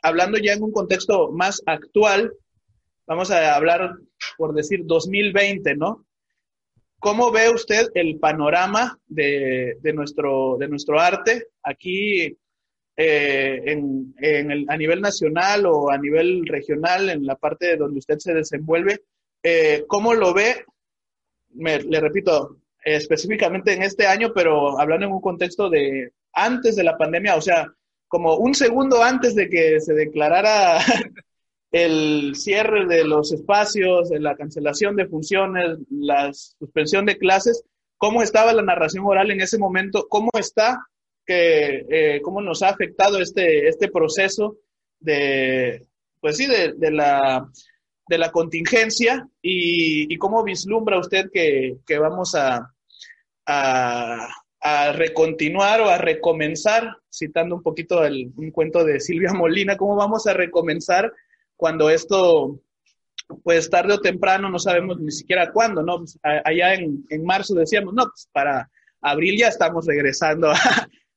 hablando ya en un contexto más actual, vamos a hablar, por decir, 2020, ¿no? ¿Cómo ve usted el panorama de, nuestro, de nuestro arte? Aquí eh, en, el, a nivel nacional o a nivel regional, en la parte donde usted se desenvuelve, eh, ¿cómo lo ve? le repito, específicamente en este año, pero hablando en un contexto de antes de la pandemia, o sea, como un segundo antes de que se declarara el cierre de los espacios, la cancelación de funciones, la suspensión de clases, ¿cómo estaba la narración oral en ese momento? ¿Cómo está que, eh, cómo nos ha afectado este, este proceso de, pues sí, de, la, de la contingencia y, cómo vislumbra usted que, vamos a, a, recontinuar o a recomenzar, citando un poquito el, un cuento de Silvia Molina, cómo vamos a recomenzar cuando esto, pues tarde o temprano, no sabemos ni siquiera cuándo, ¿no? Pues, allá en, en marzo decíamos, no, pues para abril ya estamos regresando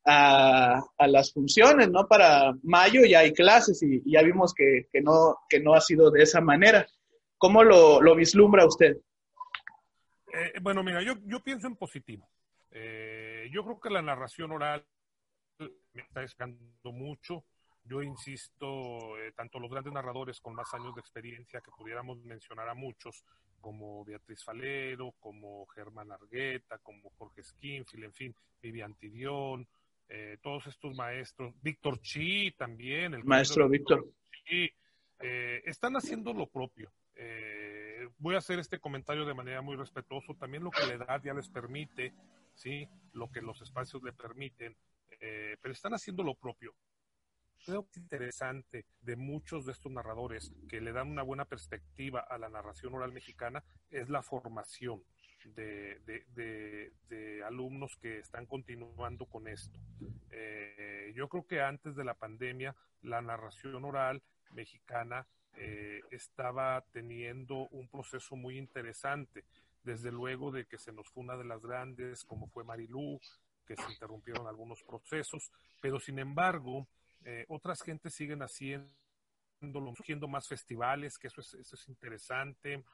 a, a, las funciones, ¿no? Para mayo ya hay clases y, ya vimos que, no, que no ha sido de esa manera. ¿Cómo lo, vislumbra usted? Eh, bueno, mira, yo, yo pienso en positivo. Eh, yo creo que la narración oral me está descando mucho. Yo insisto, eh, tanto los grandes narradores con más años de experiencia, que pudiéramos mencionar a muchos, como Beatriz Falero, como Germán Argueta, como Jorge Skinfield, en fin, Vivian Tidión, eh, todos estos maestros, Víctor Chi también, el maestro Víctor Chi, eh, están haciendo lo propio. Eh, voy a hacer este comentario de manera muy respetuoso, también lo que la edad ya les permite, sí, lo que los espacios le permiten, pero están haciendo lo propio. Creo que es interesante de muchos de estos narradores que le dan una buena perspectiva a la narración oral mexicana es la formación de, de, alumnos que están continuando con esto. Eh, yo creo que antes de la pandemia, la narración oral mexicana eh, estaba teniendo un proceso muy interesante, desde luego de que se nos fue una de las grandes, como fue Marilú, que se interrumpieron algunos procesos, pero sin embargo, eh, otras gentes siguen haciendo, surgiendo más festivales, que eso es, eso es interesante.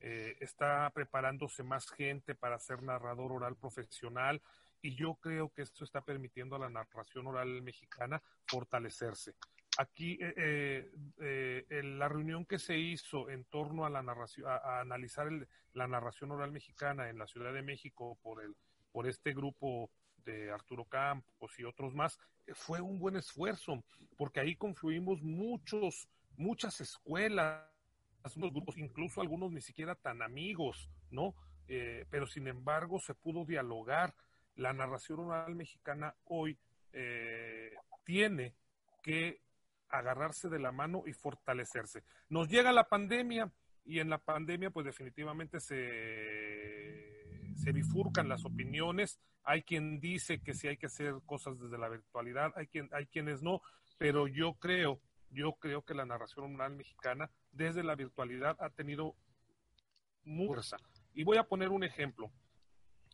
Eh, está preparándose más gente para ser narrador oral profesional y yo creo que esto está permitiendo a la narración oral mexicana fortalecerse. Aquí, eh, eh, la reunión que se hizo en torno a la narración, a, analizar la narración oral mexicana en la Ciudad de México por el, por este grupo Arturo Campos y otros más, fue un buen esfuerzo, porque ahí confluimos muchos, muchas escuelas unos grupos, incluso algunos ni siquiera tan amigos, ¿no? Eh, pero sin embargo se pudo dialogar. La narración oral mexicana hoy eh, tiene que agarrarse de la mano y fortalecerse. Nos llega la pandemia y en la pandemia pues definitivamente se, se bifurcan las opiniones. Hay quien dice que sí hay que hacer cosas desde la virtualidad, hay, quien, hay quienes no, pero yo creo, yo creo que la narración oral mexicana desde la virtualidad ha tenido fuerza. Y voy a poner un ejemplo.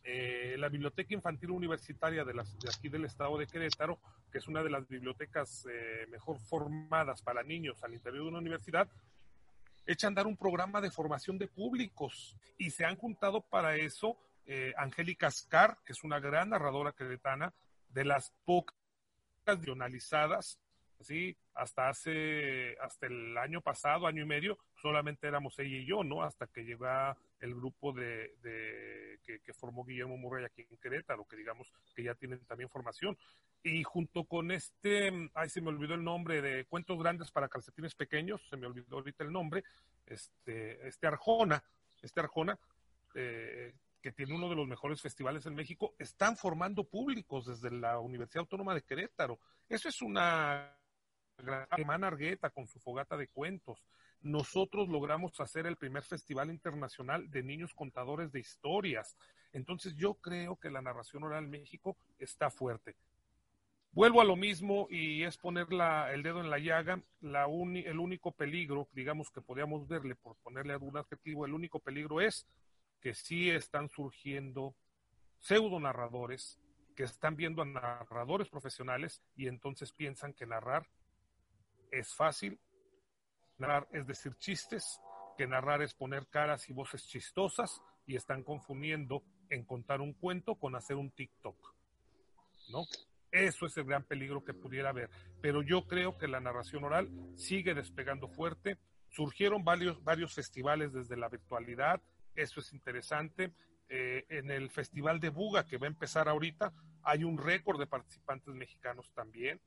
Eh, la Biblioteca Infantil Universitaria de, las, de, aquí del estado de Querétaro, que es una de las bibliotecas eh, mejor formadas para niños al interior de una universidad, echa a andar un programa de formación de públicos y se han juntado para eso eh, Angélica Scar, que es una gran narradora queretana, de las pocas regionalizadas ¿sí? Hasta hace, hasta el año pasado, año y medio, solamente éramos ella y yo, ¿no? Hasta que llegó el grupo de, de que, formó Guillermo Murray aquí en Querétaro, que digamos que ya tienen también formación. Y junto con este, ay, se me olvidó el nombre de Cuentos Grandes para Calcetines Pequeños, se me olvidó ahorita el nombre, este, este Arjona, este Arjona, eh, que tiene uno de los mejores festivales en México, están formando públicos desde la Universidad Autónoma de Querétaro. Eso es una Hermana Argueta con su fogata de cuentos. Nosotros logramos hacer el primer festival internacional de niños contadores de historias. Entonces yo creo que la narración oral en México está fuerte. Vuelvo a lo mismo y es poner el dedo en la llaga. La el único peligro, digamos que podríamos verle por ponerle algún adjetivo, el único peligro es que sí están surgiendo pseudo narradores que están viendo a narradores profesionales y entonces piensan que narrar es fácil, narrar es decir chistes, que narrar es poner caras y voces chistosas y están confundiendo en contar un cuento con hacer un TikTok. ¿No? Eso es el gran peligro que pudiera haber. Pero yo creo que la narración oral sigue despegando fuerte. Surgieron varios, varios festivales desde la virtualidad. Eso es interesante. Eh, en el Festival de Buga, que va a empezar ahorita, hay un récord de participantes mexicanos también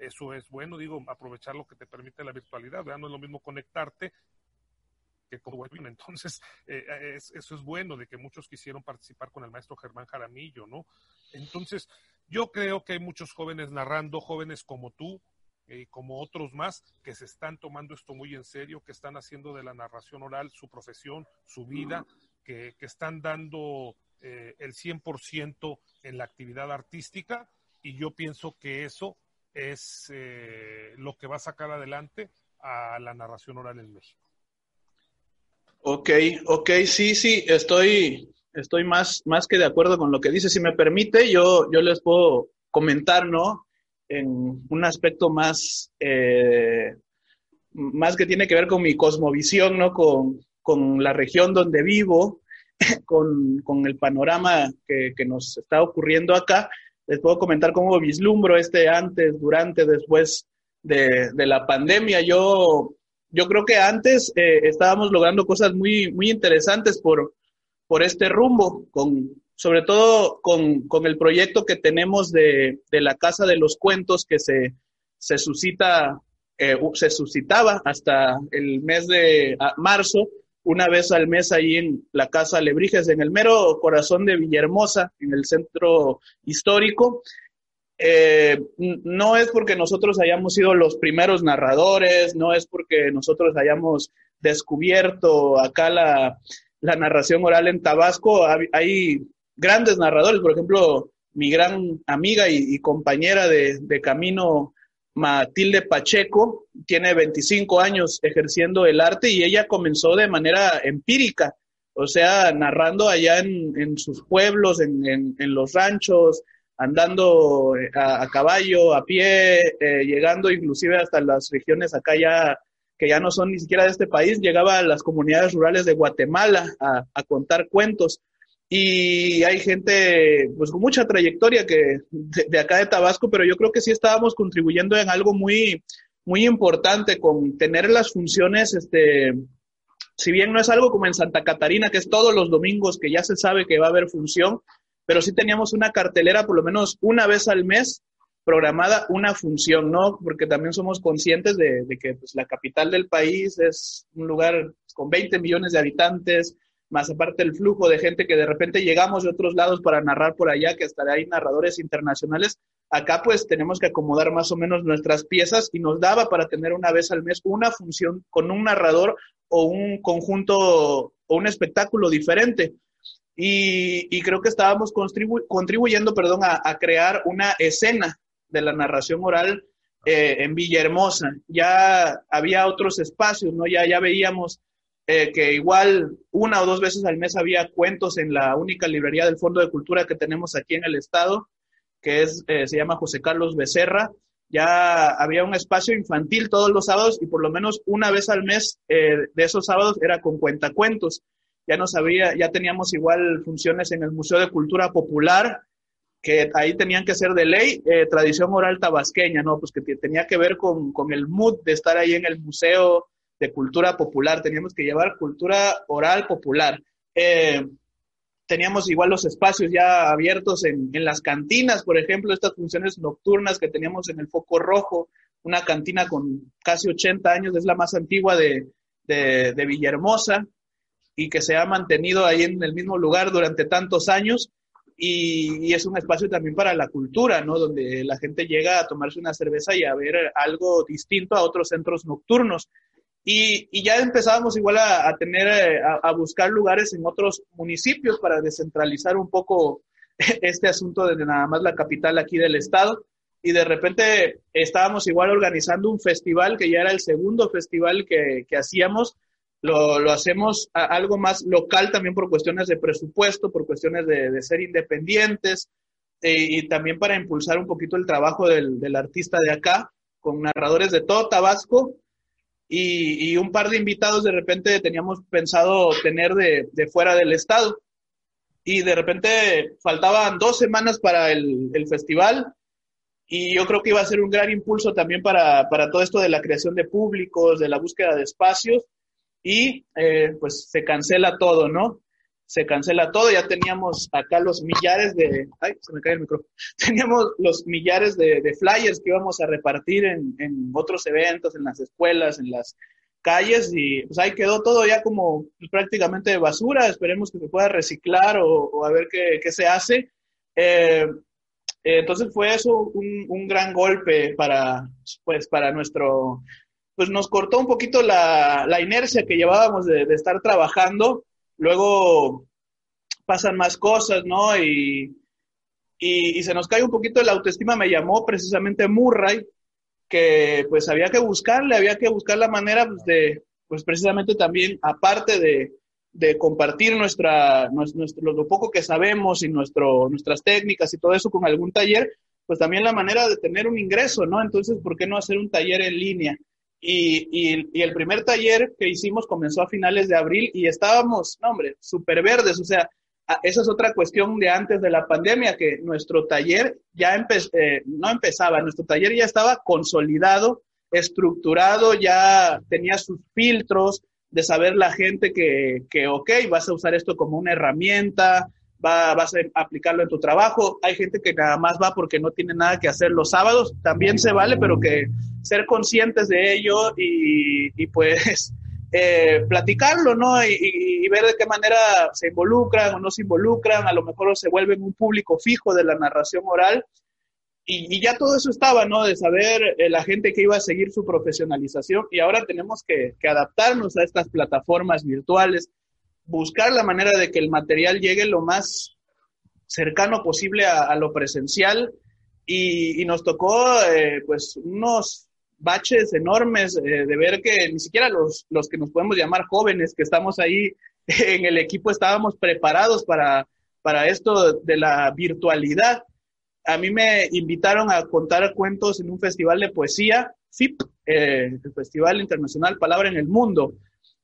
eso es bueno, digo, aprovechar lo que te permite la virtualidad, ¿verdad? No es lo mismo conectarte que con Entonces, eh, eh, eso es bueno de que muchos quisieron participar con el maestro Germán Jaramillo, ¿no? Entonces, yo creo que hay muchos jóvenes narrando, jóvenes como tú, y como otros más que se están tomando esto muy en serio, que están haciendo de la narración oral su profesión, su vida, que, que están dando eh, el 100% en la actividad artística y yo pienso que eso es eh, lo que va a sacar adelante a la narración oral en México. Ok, ok, sí, sí, estoy, estoy más, más que de acuerdo con lo que dice. Si me permite, yo, yo les puedo comentar, ¿no? En un aspecto más, eh, más que tiene que ver con mi cosmovisión, ¿no? Con, con la región donde vivo, *laughs* con, con el panorama que, que, nos está ocurriendo acá les puedo comentar cómo vislumbro este antes, durante, después de, la pandemia. Yo, yo creo que antes eh, estábamos logrando cosas muy, muy interesantes por, por este rumbo, con, sobre todo con, el proyecto que tenemos de, la Casa de los Cuentos que se, se suscita, eh, se suscitaba hasta el mes de marzo una vez al mes ahí en la Casa Lebrijes, en el mero corazón de Villahermosa, en el centro histórico. Eh, no es porque nosotros hayamos sido los primeros narradores, no es porque nosotros hayamos descubierto acá la, narración oral en Tabasco. Hay, grandes narradores, por ejemplo, mi gran amiga y, compañera de, de camino, Matilde Pacheco tiene 25 años ejerciendo el arte y ella comenzó de manera empírica, o sea, narrando allá en, sus pueblos, en, los ranchos, andando eh, a, caballo, a pie, eh, llegando inclusive hasta las regiones acá ya que ya no son ni siquiera de este país, llegaba a las comunidades rurales de Guatemala a contar cuentos. Y hay gente pues con mucha trayectoria que de, acá de Tabasco, pero yo creo que sí estábamos contribuyendo en algo muy muy importante con tener las funciones este si bien no es algo como en Santa Catarina que es todos los domingos que ya se sabe que va a haber función, pero sí teníamos una cartelera por lo menos una vez al mes programada una función, ¿no? Porque también somos conscientes de, que pues, la capital del país es un lugar con 20 millones de habitantes, más aparte el flujo de gente que de repente llegamos de otros lados para narrar por allá, que hasta hay narradores internacionales, acá pues tenemos que acomodar más o menos nuestras piezas y nos daba para tener una vez al mes una función con un narrador o un conjunto o un espectáculo diferente. Y, creo que estábamos contribuyendo perdón, a, crear una escena de la narración oral eh, en Villahermosa. Ya había otros espacios, ¿no? Ya, ya veíamos eh, que igual una o dos veces al mes había cuentos en la única librería del Fondo de Cultura que tenemos aquí en el estado, que es, eh, se llama José Carlos Becerra. Ya había un espacio infantil todos los sábados y por lo menos una vez al mes de esos sábados era con cuentacuentos. Ya no sabía, ya teníamos igual funciones en el Museo de Cultura Popular, que ahí tenían que ser de ley, tradición oral tabasqueña, ¿no? Pues que tenía que ver con, con el mood de estar ahí en el museo, de cultura popular, teníamos que llevar cultura oral popular. Eh, teníamos igual los espacios ya abiertos en, las cantinas, por ejemplo, estas funciones nocturnas que teníamos en el Foco Rojo, una cantina con casi 80 años, es la más antigua de, de, Villahermosa y que se ha mantenido ahí en el mismo lugar durante tantos años. Y, es un espacio también para la cultura, ¿no? Donde la gente llega a tomarse una cerveza y a ver algo distinto a otros centros nocturnos. Y, ya empezábamos igual a, tener, eh, a, buscar lugares en otros municipios para descentralizar un poco *laughs* este asunto de nada más la capital aquí del estado. Y de repente estábamos igual organizando un festival que ya era el segundo festival que, hacíamos. Lo, hacemos algo más local también por cuestiones de presupuesto, por cuestiones de, ser independientes eh, y también para impulsar un poquito el trabajo del, artista de acá, con narradores de todo Tabasco y, un par de invitados de repente teníamos pensado tener de, de, fuera del estado. Y de repente faltaban dos semanas para el, el, festival y yo creo que iba a ser un gran impulso también para, para todo esto de la creación de públicos, de la búsqueda de espacios y eh, pues se cancela todo, ¿no? se cancela todo, ya teníamos acá los millares de, ay, se me cae el micrófono, *laughs* teníamos los millares de, flyers que íbamos a repartir en, otros eventos, en las escuelas, en las calles y pues ahí quedó todo ya como pues, prácticamente de basura, esperemos que se pueda reciclar o, a ver qué, se hace. Eh, entonces fue eso un, gran golpe para, pues, para nuestro, pues nos cortó un poquito la, inercia que llevábamos de, de estar trabajando luego pasan más cosas, ¿no? Y, y, se nos cae un poquito la autoestima. Me llamó precisamente Murray, que pues había que buscarle, había que buscar la manera pues, de, pues precisamente también, aparte de, de compartir nuestra, nuestro, lo poco que sabemos y nuestro, nuestras técnicas y todo eso con algún taller, pues también la manera de tener un ingreso, ¿no? Entonces, ¿por qué no hacer un taller en línea? Y, y, el primer taller que hicimos comenzó a finales de abril y estábamos, no hombre, súper verdes. O sea, esa es otra cuestión de antes de la pandemia, que nuestro taller ya eh, no empezaba, nuestro taller ya estaba consolidado, estructurado, ya tenía sus filtros de saber la gente que, que ok, vas a usar esto como una herramienta, va, vas a aplicarlo en tu trabajo. Hay gente que nada más va porque no tiene nada que hacer los sábados, también se vale, pero que ser conscientes de ello y, pues *laughs* eh, platicarlo, ¿no? Y, ver de qué manera se involucran o no se involucran, a lo mejor se vuelven un público fijo de la narración oral. Y, ya todo eso estaba, ¿no? De saber eh, la gente que iba a seguir su profesionalización y ahora tenemos que, adaptarnos a estas plataformas virtuales, buscar la manera de que el material llegue lo más cercano posible a, lo presencial y, nos tocó eh, pues unos baches enormes eh, de ver que ni siquiera los, los que nos podemos llamar jóvenes que estamos ahí *laughs* en el equipo estábamos preparados para, para esto de la virtualidad. A mí me invitaron a contar cuentos en un festival de poesía, FIP, eh, el Festival Internacional Palabra en el Mundo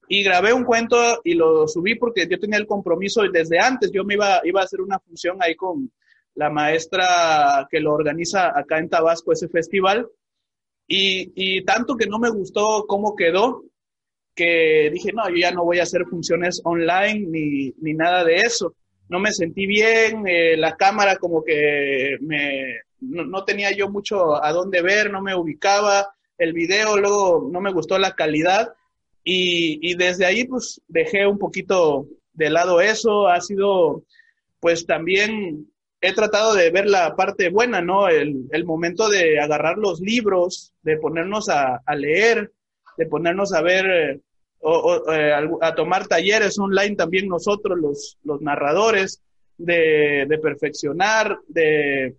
y grabé un cuento y lo subí porque yo tenía el compromiso desde antes, yo me iba, iba a hacer una función ahí con la maestra que lo organiza acá en Tabasco ese festival y, y tanto que no me gustó cómo quedó que dije, no, yo ya no voy a hacer funciones online ni, ni nada de eso. No me sentí bien, eh, la cámara como que me, no, no tenía yo mucho a dónde ver, no me ubicaba, el video luego no me gustó la calidad Y, desde ahí, pues, dejé un poquito de lado eso. Ha sido, pues, también he tratado de ver la parte buena, ¿no? El, momento de agarrar los libros, de ponernos a, leer, de ponernos a ver, o, eh, a, tomar talleres online también nosotros, los, narradores, de, de perfeccionar, de,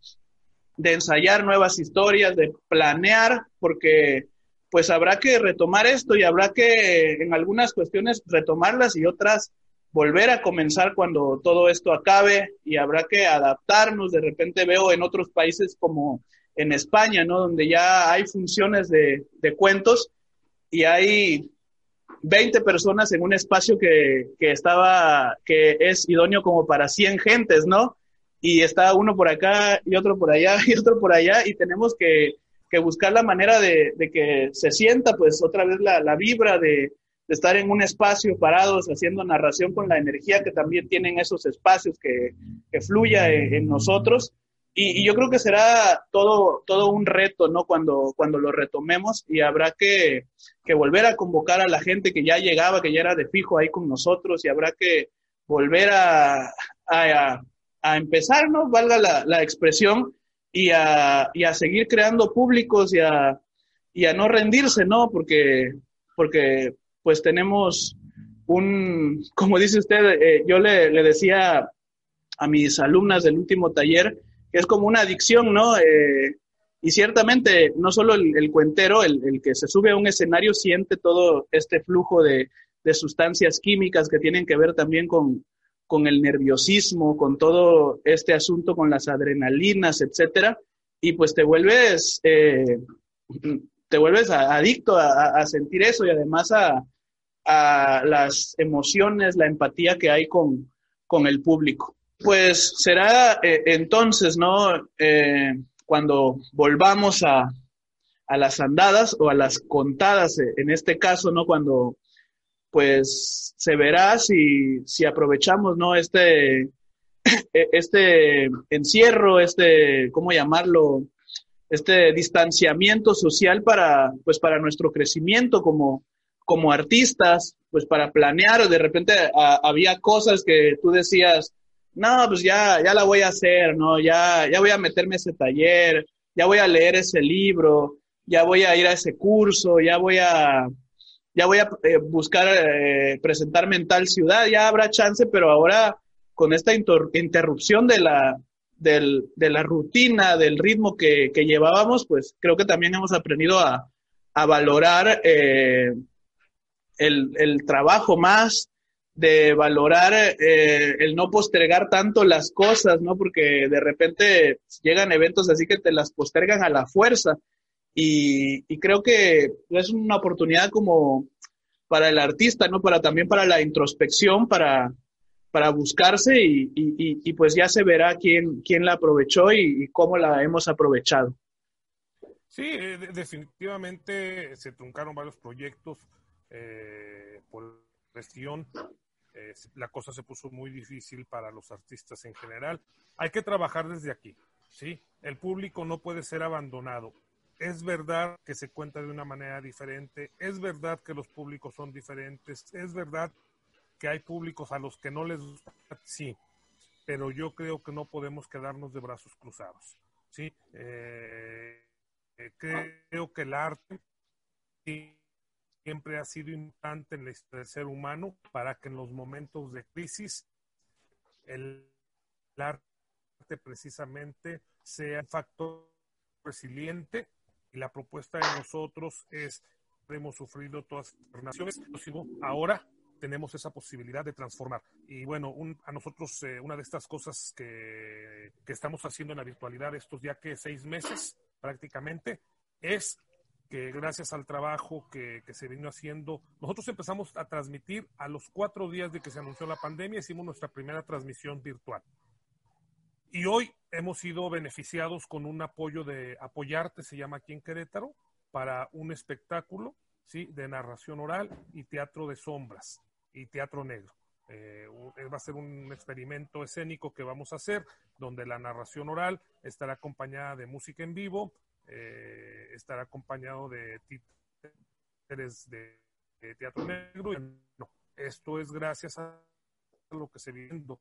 de ensayar nuevas historias, de planear, porque pues habrá que retomar esto y habrá que en algunas cuestiones retomarlas y otras volver a comenzar cuando todo esto acabe y habrá que adaptarnos. De repente veo en otros países como en España, ¿no? Donde ya hay funciones de, de cuentos y hay 20 personas en un espacio que, que, estaba, que es idóneo como para 100 gentes, ¿no? Y está uno por acá y otro por allá *laughs* y otro por allá y tenemos que que buscar la manera de, que se sienta pues otra vez la, la vibra de, estar en un espacio parados haciendo narración con la energía que también tienen esos espacios, que, que fluya en, nosotros. Y, yo creo que será todo, todo un reto, ¿no? Cuando, cuando lo retomemos y habrá que, que volver a convocar a la gente que ya llegaba, que ya era de fijo ahí con nosotros y habrá que volver a, a, a empezar, ¿no? Valga la, la expresión, y a, y a seguir creando públicos y a, y a no rendirse, ¿no? Porque, porque pues tenemos un, como dice usted, eh, yo le, le, decía a mis alumnas del último taller que es como una adicción, ¿no? Eh, y ciertamente, no solo el, cuentero, el, el, que se sube a un escenario siente todo este flujo de, de sustancias químicas que tienen que ver también con, con el nerviosismo, con todo este asunto, con las adrenalinas, etcétera, y pues te vuelves, eh, te vuelves adicto a, sentir eso y además a, las emociones, la empatía que hay con, con el público. Pues será eh, entonces, ¿no? Eh, cuando volvamos a, a las andadas o a las contadas, en este caso, ¿no? Cuando pues se verá si, si aprovechamos, ¿no? Este, e, este encierro, este, ¿cómo llamarlo? Este distanciamiento social para, pues, para nuestro crecimiento como, como artistas, pues para planear, de repente había cosas que tú decías, no, pues ya, ya la voy a hacer, ¿no? Ya, ya voy a meterme a ese taller, ya voy a leer ese libro, ya voy a ir a ese curso, ya voy a, ya voy a eh, buscar eh, presentarme en tal ciudad, ya habrá chance, pero ahora con esta interrupción de la, del, de la rutina, del ritmo que, que, llevábamos, pues creo que también hemos aprendido a, a valorar eh, el, el, trabajo más, de valorar el no postergar tanto las cosas, ¿no? Porque de repente llegan eventos así que te las postergan a la fuerza. Y, creo que es una oportunidad como para el artista, ¿no? Para también para la introspección, para, para buscarse y, pues ya se verá quién, quién la aprovechó y, cómo la hemos aprovechado. Sí, eh, definitivamente se truncaron varios proyectos eh, por cuestión. Eh, la cosa se puso muy difícil para los artistas en general. Hay que trabajar desde aquí, ¿sí? El público no puede ser abandonado es verdad que se cuenta de una manera diferente, es verdad que los públicos son diferentes, es verdad que hay públicos a los que no les gusta, sí, pero yo creo que no podemos quedarnos de brazos cruzados, ¿sí? Eh, creo que el arte siempre ha sido importante en la historia del ser humano para que en los momentos de crisis el arte precisamente sea un factor resiliente y la propuesta de nosotros es, hemos sufrido todas las naciones, ahora tenemos esa posibilidad de transformar. Y bueno, a nosotros eh, una de estas cosas que, que, estamos haciendo en la virtualidad estos ya que seis meses prácticamente es que gracias al trabajo que, que, se vino haciendo, nosotros empezamos a transmitir a los cuatro días de que se anunció la pandemia, hicimos nuestra primera transmisión virtual. Y hoy hemos sido beneficiados con un apoyo de Apoyarte, se llama aquí en Querétaro, para un espectáculo ¿sí? de narración oral y teatro de sombras y teatro negro. Eh, va a ser un experimento escénico que vamos a hacer, donde la narración oral estará acompañada de música en vivo, eh, estará acompañado de títeres de teatro negro. No, esto es gracias a lo que se viendo.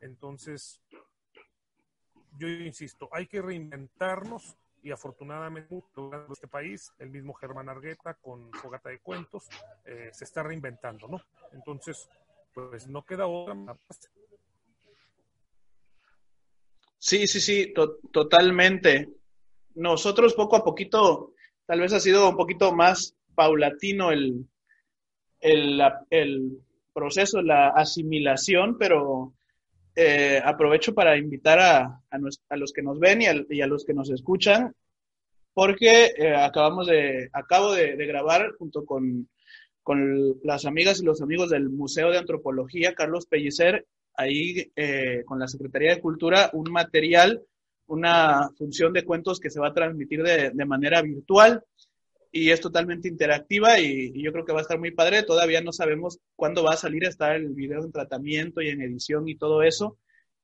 Entonces, yo insisto, hay que reinventarnos y afortunadamente en este país, el mismo Germán Argueta con Fogata de Cuentos, eh, se está reinventando, ¿no? Entonces, pues no queda otra más. Sí, sí, sí, totalmente. Nosotros poco a poquito, tal vez ha sido un poquito más paulatino el, el, proceso, la asimilación, pero eh, aprovecho para invitar a, a, los que nos ven y a, los que nos escuchan, porque eh, acabamos de, acabo de, grabar junto con, con, las amigas y los amigos del Museo de Antropología, Carlos Pellicer, ahí eh, con la Secretaría de Cultura, un material, una función de cuentos que se va a transmitir de, de manera virtual y es totalmente interactiva y, yo creo que va a estar muy padre. Todavía no sabemos cuándo va a salir, está el video en tratamiento y en edición y todo eso.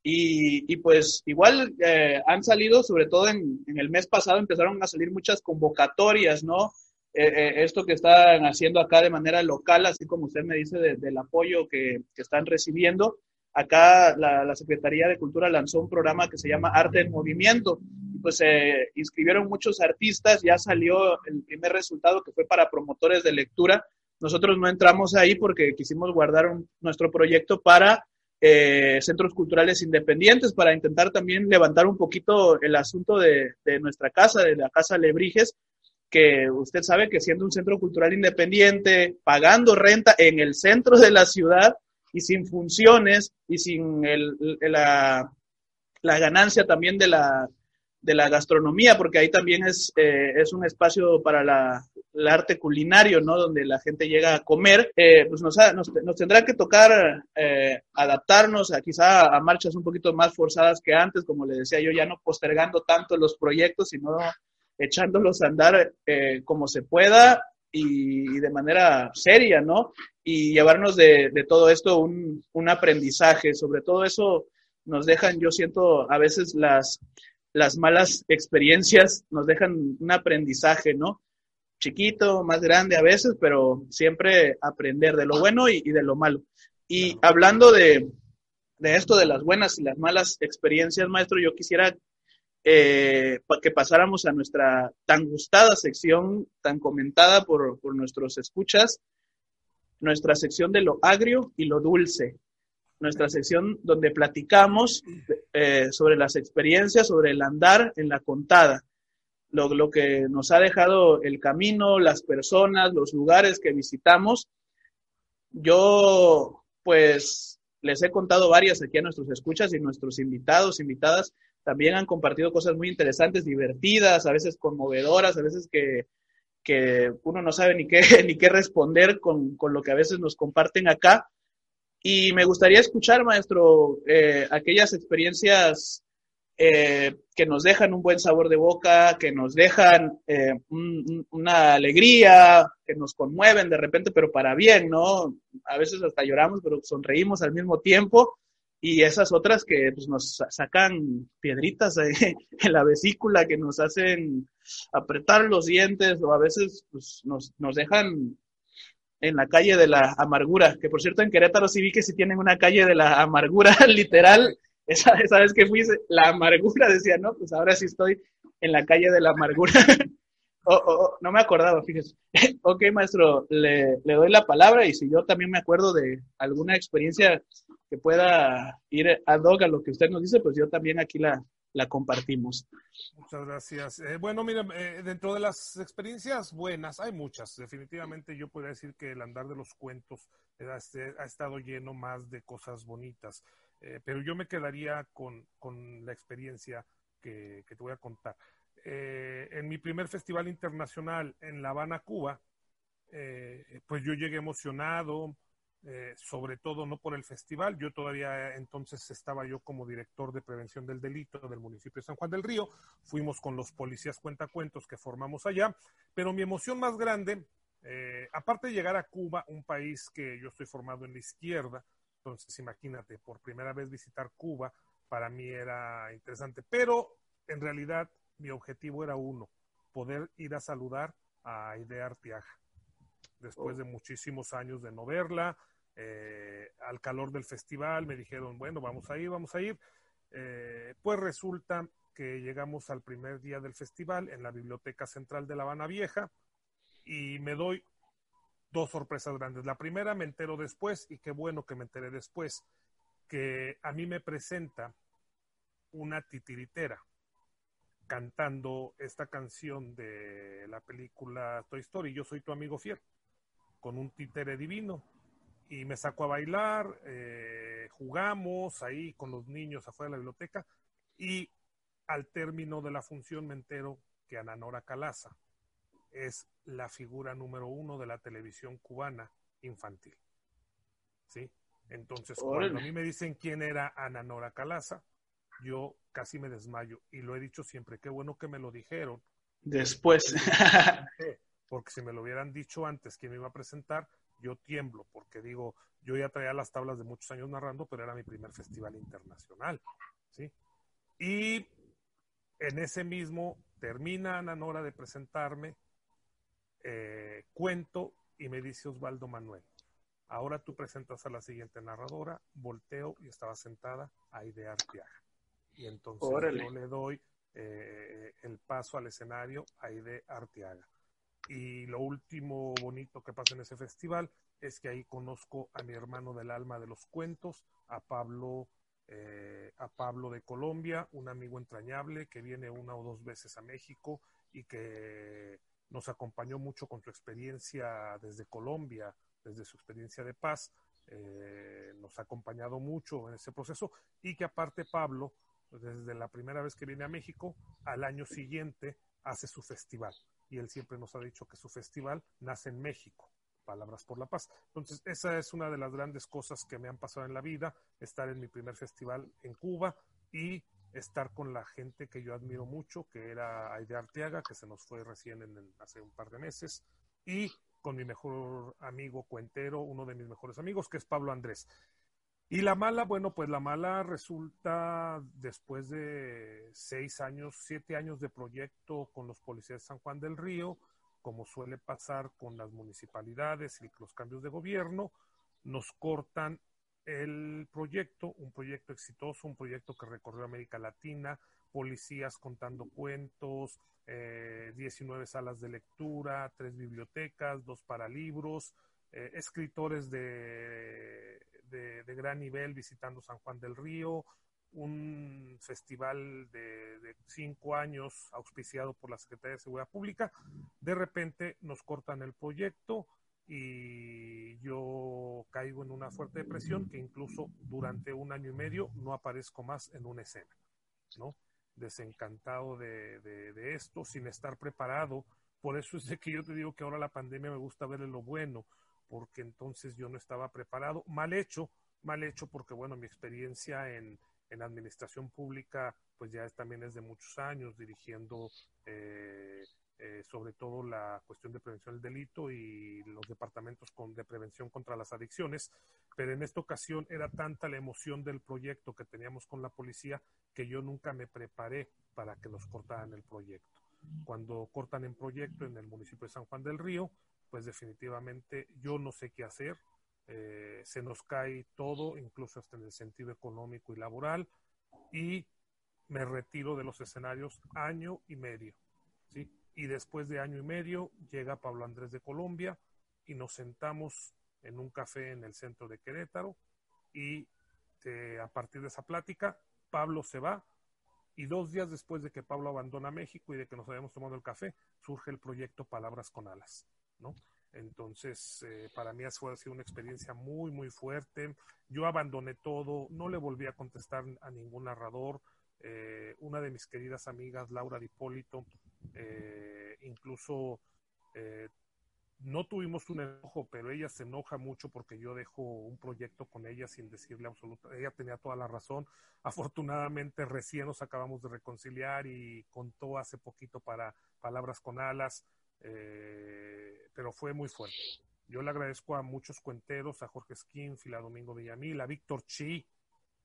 Y, pues igual eh, han salido, sobre todo en, el mes pasado, empezaron a salir muchas convocatorias, ¿no? Eh, eh, esto que están haciendo acá de manera local, así como usted me dice del apoyo que, que, están recibiendo. Acá la, Secretaría de Cultura lanzó un programa que se llama Arte en Movimiento, pues se inscribieron muchos artistas, ya salió el primer resultado que fue para promotores de lectura. Nosotros no entramos ahí porque quisimos guardar nuestro proyecto para eh, centros culturales independientes, para intentar también levantar un poquito el asunto de, nuestra casa, de la Casa Lebrijes, que usted sabe que siendo un centro cultural independiente, pagando renta en el centro de la ciudad y sin funciones y sin la, la ganancia también de la, de la gastronomía, porque ahí también es, eh, es un espacio para la, el arte culinario, ¿no? Donde la gente llega a comer, eh, pues nos, nos, tendrá que tocar eh, adaptarnos a quizá a marchas un poquito más forzadas que antes, como le decía yo, ya no postergando tanto los proyectos, sino echándolos a andar como se pueda y, de manera seria, ¿no? Y llevarnos de, de todo esto un, un aprendizaje, sobre todo eso nos dejan, yo siento, a veces las, las malas experiencias nos dejan un aprendizaje, ¿no? Chiquito, más grande a veces, pero siempre aprender de lo bueno y, de lo malo. Y hablando de, esto, de las buenas y las malas experiencias, maestro, yo quisiera eh, que pasáramos a nuestra tan gustada sección, tan comentada por, por nuestros escuchas, nuestra sección de lo agrio y lo dulce nuestra sección donde platicamos eh, sobre las experiencias, sobre el andar en la contada, lo, lo, que nos ha dejado el camino, las personas, los lugares que visitamos. Yo, pues, les he contado varias aquí a nuestros escuchas y nuestros invitados, invitadas, también han compartido cosas muy interesantes, divertidas, a veces conmovedoras, a veces que, que uno no sabe ni qué, *laughs* ni qué responder con, con lo que a veces nos comparten acá y me gustaría escuchar, maestro, eh, aquellas experiencias eh, que nos dejan un buen sabor de boca, que nos dejan eh, una alegría, que nos conmueven de repente, pero para bien, ¿no? A veces hasta lloramos, pero sonreímos al mismo tiempo. Y esas otras que pues, nos sacan piedritas *laughs* en la vesícula, que nos hacen apretar los dientes o a veces pues, nos, nos dejan en la calle de la amargura, que por cierto en Querétaro sí vi que sí tienen una calle de la amargura, *laughs* literal, esa, esa vez que fui, la amargura decía, no, pues ahora sí estoy en la calle de la amargura. *laughs* oh, oh, oh, no me acordaba, fíjese. *laughs* ok, maestro, le, le, doy la palabra y si yo también me acuerdo de alguna experiencia que pueda ir ad hoc a lo que usted nos dice, pues yo también aquí la, la compartimos. Muchas gracias. Eh, bueno, mira, eh, dentro de las experiencias buenas, hay muchas. Definitivamente yo podría decir que el andar de los cuentos ha, este, estado lleno más de cosas bonitas. Eh, pero yo me quedaría con, con la experiencia que, que, te voy a contar. En mi primer festival internacional en La Habana, Cuba, pues yo llegué emocionado, eh, sobre todo no por el festival. Yo todavía entonces estaba yo como director de prevención del delito del municipio de San Juan del Río. Fuimos con los policías cuentacuentos que formamos allá, pero mi emoción más grande, eh, aparte de llegar a Cuba, un país que yo estoy formado en la izquierda, entonces imagínate, por primera vez visitar Cuba, para mí era interesante, pero en realidad mi objetivo era uno, poder ir a saludar a Aide Artiaja después de muchísimos años de no verla. Eh, al calor del festival me dijeron, bueno, vamos a ir, vamos a ir. Eh, pues resulta que llegamos al primer día del festival en la Biblioteca Central de La Habana Vieja y me doy dos sorpresas grandes. La primera me entero después y qué bueno que me enteré después, que a mí me presenta una titiritera cantando esta canción de la película Toy Story, Yo soy tu amigo fiel, con un títere divino. Y me sacó a bailar, eh, jugamos ahí con los niños afuera de la biblioteca y al término de la función me entero que Ananora Calaza es la figura número uno de la televisión cubana infantil. ¿Sí? Entonces, cuando a mí me dicen quién era Ananora Calaza, yo casi me desmayo. Y lo he dicho siempre, qué bueno que me lo dijeron. Después. Porque si me lo hubieran dicho antes que me iba a presentar, yo tiemblo, porque digo, yo ya traía las tablas de muchos años narrando, pero era mi primer festival internacional. ¿sí? Y en ese mismo termina Ana Nora de presentarme, eh, cuento y me dice Osvaldo Manuel, ahora tú presentas a la siguiente narradora, volteo y estaba sentada Aide Arteaga. Y entonces yo le doy eh, el paso al escenario a Aide Arteaga. Y lo último bonito que pasa en ese festival es que ahí conozco a mi hermano del alma de los cuentos, a Pablo, eh, a Pablo de Colombia, un amigo entrañable que viene una o dos veces a México y que nos acompañó mucho con su experiencia desde Colombia, desde su experiencia de paz, eh, nos ha acompañado mucho en ese proceso y que aparte Pablo, desde la primera vez que viene a México, al año siguiente hace su festival. Y él siempre nos ha dicho que su festival nace en México. Palabras por la Paz. Entonces, esa es una de las grandes cosas que me han pasado en la vida, estar en mi primer festival en Cuba y estar con la gente que yo admiro mucho, que era Aide Arteaga, que se nos fue recién hace un par de meses, y con mi mejor amigo cuentero, uno de mis mejores amigos, que es Pablo Andrés. Y la mala, bueno, pues la mala resulta después de seis años, siete años de proyecto con los policías de San Juan del Río, como suele pasar con las municipalidades y los cambios de gobierno, nos cortan el proyecto, un proyecto exitoso, un proyecto que recorrió América Latina, policías contando cuentos, 19 eh, salas de lectura, tres bibliotecas, dos paralibros, eh, escritores de, de, gran nivel visitando San Juan del Río, un festival de, de, cinco años auspiciado por la Secretaría de Seguridad Pública. De repente nos cortan el proyecto, y yo caigo en una fuerte depresión que incluso durante un año y medio no aparezco más en una escena, ¿no? Desencantado de, de, esto, sin estar preparado. Por eso es de que yo te digo que ahora la pandemia me gusta verle lo bueno, porque entonces yo no estaba preparado. Mal hecho, mal hecho porque, bueno, mi experiencia en, en administración pública, pues ya es, también es de muchos años, dirigiendo eh, eh, sobre todo la cuestión de prevención del delito y los departamentos con, de prevención contra las adicciones, pero en esta ocasión era tanta la emoción del proyecto que teníamos con la policía que yo nunca me preparé para que nos cortaran el proyecto. Cuando cortan el proyecto en el municipio de San Juan del Río, pues definitivamente yo no sé qué hacer, eh, se nos cae todo, incluso hasta en el sentido económico y laboral, y me retiro de los escenarios año y medio. ¿sí? y después de año y medio llega Pablo Andrés de Colombia y nos sentamos en un café en el centro de Querétaro y eh, a partir de esa plática Pablo se va y dos días después de que Pablo abandona México y de que nos habíamos tomado el café surge el proyecto Palabras con Alas, Entonces, eh, para mí ha sido una experiencia muy, muy fuerte. Yo abandoné todo, no le volví a contestar a ningún narrador, eh, una de mis queridas amigas, Laura Dipólito, eh, incluso eh, no tuvimos un enojo, pero ella se enoja mucho porque yo dejo un proyecto con ella sin decirle absolutamente, ella tenía toda la razón. Afortunadamente recién nos acabamos de reconciliar y contó hace poquito para Palabras con Alas, pero fue muy fuerte. Yo le agradezco a muchos cuenteros, a Jorge Skin, a Domingo Villamil, a Víctor Chi,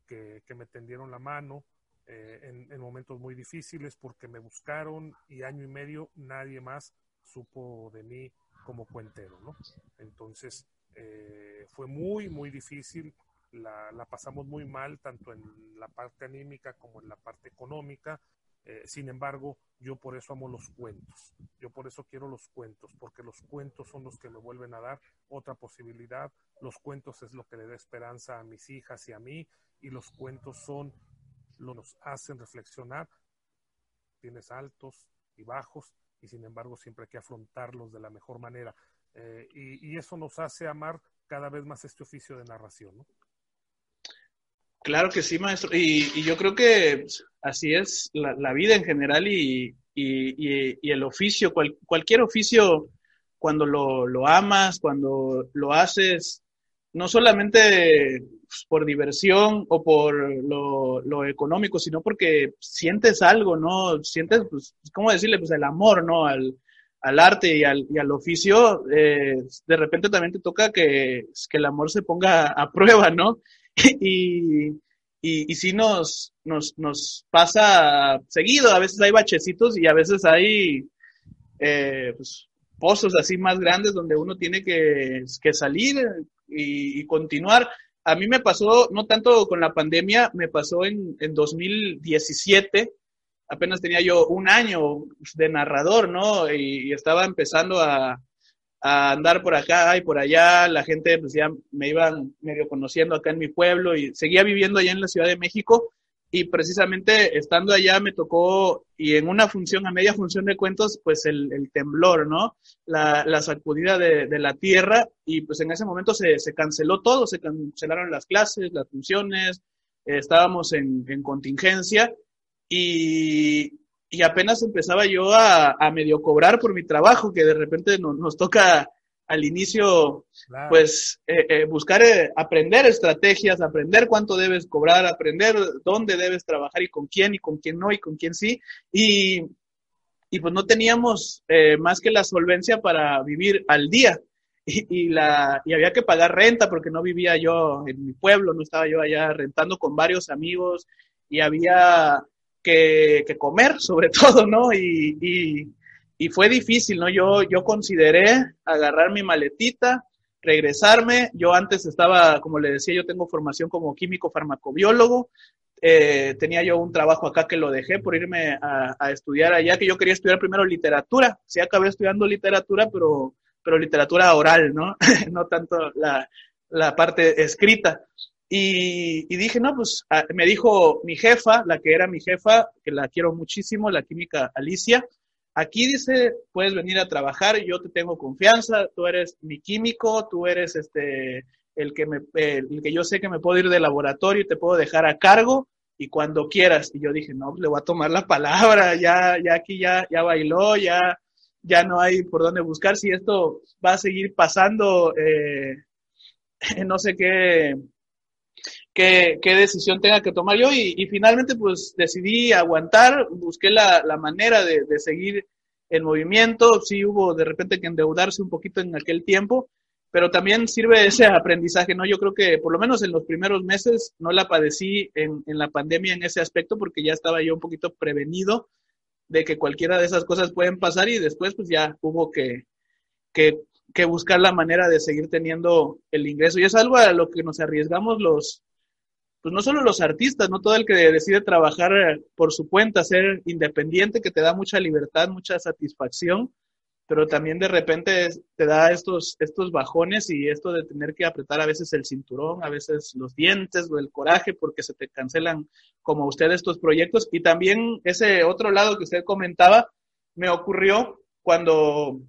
que, que me tendieron la mano, eh, en, momentos muy difíciles porque me buscaron y año y medio nadie más supo de mí como cuentero, ¿no? Entonces, eh, fue muy, muy difícil, la, la, pasamos muy mal, tanto en la parte anímica como en la parte económica. Eh, sin embargo, yo por eso amo los cuentos, yo por eso quiero los cuentos, porque los cuentos son los que me vuelven a dar otra posibilidad, los cuentos es lo que le da esperanza a mis hijas y a mí, y los cuentos son lo que nos hacen reflexionar. Tienes altos y bajos, y sin embargo siempre hay que afrontarlos de la mejor manera. Eh, y, eso nos hace amar cada vez más este oficio de narración. Claro que sí, maestro. Y, yo creo que así es la, vida en general y, el oficio, cual, cualquier oficio, cuando lo, amas, cuando lo haces, no solamente por diversión o por lo, económico, sino porque sientes algo, ¿no? Sientes, pues, ¿cómo decirle? Pues el amor, ¿no? Al, arte y al, oficio, eh, de repente también te toca que, el amor se ponga a prueba, ¿no? *laughs* y, y, y sí nos, nos, nos pasa seguido, a veces hay bachecitos y a veces hay eh, pues, pozos así más grandes donde uno tiene que, que salir y, y, continuar. A mí me pasó, no tanto con la pandemia, me pasó en, en 2017, apenas tenía yo un año de narrador, ¿no? Y estaba empezando a, a, andar por acá y por allá, la gente pues ya me iban medio conociendo acá en mi pueblo y seguía viviendo allá en la Ciudad de México. Y precisamente estando allá me tocó y en una función, a media función de cuentos, pues el, el temblor, ¿no? La, la sacudida de, de, la tierra. Y pues en ese momento se, se canceló todo, se cancelaron las clases, las funciones, eh, estábamos en, en contingencia. Y, y, apenas empezaba yo a, a, medio cobrar por mi trabajo, que de repente no, nos toca al inicio, claro. pues, eh, eh, buscar eh, aprender estrategias, aprender cuánto debes cobrar, aprender dónde debes trabajar y con quién y con quién no y con quién sí. Y, y pues no teníamos eh, más que la solvencia para vivir al día. Y, y, la, y había que pagar renta porque no vivía yo en mi pueblo, no estaba yo allá rentando con varios amigos y había que, que comer *laughs* sobre todo, ¿no? Y, y, y, fue difícil, ¿no? Yo, yo consideré agarrar mi maletita, regresarme. Yo antes estaba, como le decía, yo tengo formación como químico farmacobiólogo. Eh, tenía yo un trabajo acá que lo dejé por irme a, a, estudiar allá, que yo quería estudiar primero literatura. Sí acabé estudiando literatura, pero, pero literatura oral, ¿no? *laughs* no tanto la, la parte escrita. Y, y, dije, no, pues a, me dijo mi jefa, la que era mi jefa, que la quiero muchísimo, la química Alicia, aquí dice, puedes venir a trabajar, yo te tengo confianza, tú eres mi químico, tú eres este, el que, me, el que yo sé que me puedo ir de laboratorio y te puedo dejar a cargo y cuando quieras. Y yo dije, no, le voy a tomar la palabra, ya, ya aquí ya, ya bailó, ya, ya no hay por dónde buscar, si esto va a seguir pasando, eh, *laughs* no sé qué qué, decisión tenga que tomar yo y, finalmente pues decidí aguantar, busqué la, manera de, seguir el movimiento, sí hubo de repente que endeudarse un poquito en aquel tiempo, pero también sirve ese aprendizaje, ¿no? Yo creo que por lo menos en los primeros meses no la padecí en, la pandemia en ese aspecto porque ya estaba yo un poquito prevenido de que cualquiera de esas cosas pueden pasar y después pues ya hubo que, que buscar la manera de seguir teniendo el ingreso y es algo a lo que nos arriesgamos los, pues no solo los artistas, no todo el que decide trabajar por su cuenta, ser independiente, que te da mucha libertad, mucha satisfacción, pero también de repente te da estos, estos bajones y esto de tener que apretar a veces el cinturón, a veces los dientes o el coraje porque se te cancelan como usted estos proyectos. Y también ese otro lado que usted comentaba me ocurrió cuando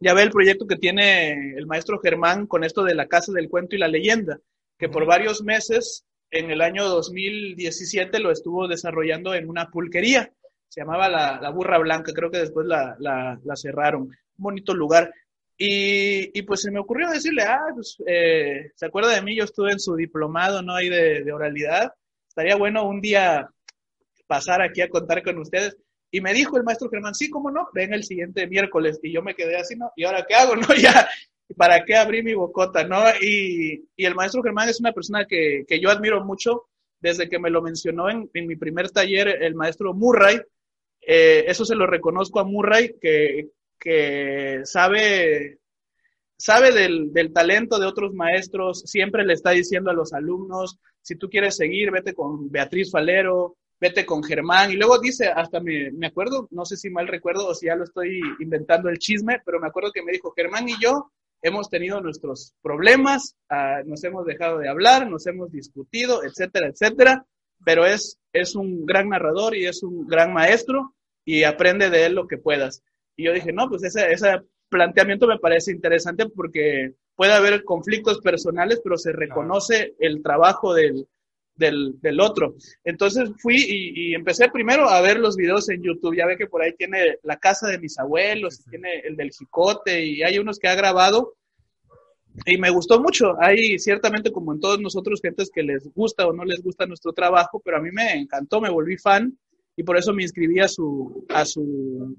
ya ve el proyecto que tiene el maestro Germán con esto de la Casa del Cuento y la Leyenda, que por varios meses en el año 2017 lo estuvo desarrollando en una pulquería, se llamaba La, la Burra Blanca, creo que después la, la, la cerraron, un bonito lugar. Y, y, pues se me ocurrió decirle, ah, pues, eh, ¿se acuerda de mí? Yo estuve en su diplomado, ¿no? Ahí de, de oralidad. Estaría bueno un día pasar aquí a contar con ustedes. Y me dijo el maestro Germán, sí, cómo no, ven el siguiente miércoles. Y yo me quedé así, ¿no? ¿Y ahora qué hago? *laughs* No, ya, ¿para qué abrí mi bocota, no? Y, y, el maestro Germán es una persona que, que, yo admiro mucho desde que me lo mencionó en, en mi primer taller el maestro Murray. Eh, eso se lo reconozco a Murray, que, que sabe, sabe del, del, talento de otros maestros, siempre le está diciendo a los alumnos, si tú quieres seguir, vete con Beatriz Falero, vete con Germán, y luego dice, hasta me, me acuerdo, no sé si mal recuerdo o si ya lo estoy inventando el chisme, pero me acuerdo que me dijo, Germán y yo hemos tenido nuestros problemas, uh, nos hemos dejado de hablar, nos hemos discutido, etcétera, etcétera, pero es, es un gran narrador y es un gran maestro y aprende de él lo que puedas. Y yo dije, no, pues ese, ese planteamiento me parece interesante porque puede haber conflictos personales, pero se reconoce el trabajo del, del, del otro. Entonces fui y, y, empecé primero a ver los videos en YouTube. Ya ve que por ahí tiene la casa de mis abuelos, sí. tiene el del jicote y hay unos que ha grabado. Y me gustó mucho. Hay ciertamente, como en todos nosotros, gentes que les gusta o no les gusta nuestro trabajo, pero a mí me encantó, me volví fan y por eso me inscribí a su, a su,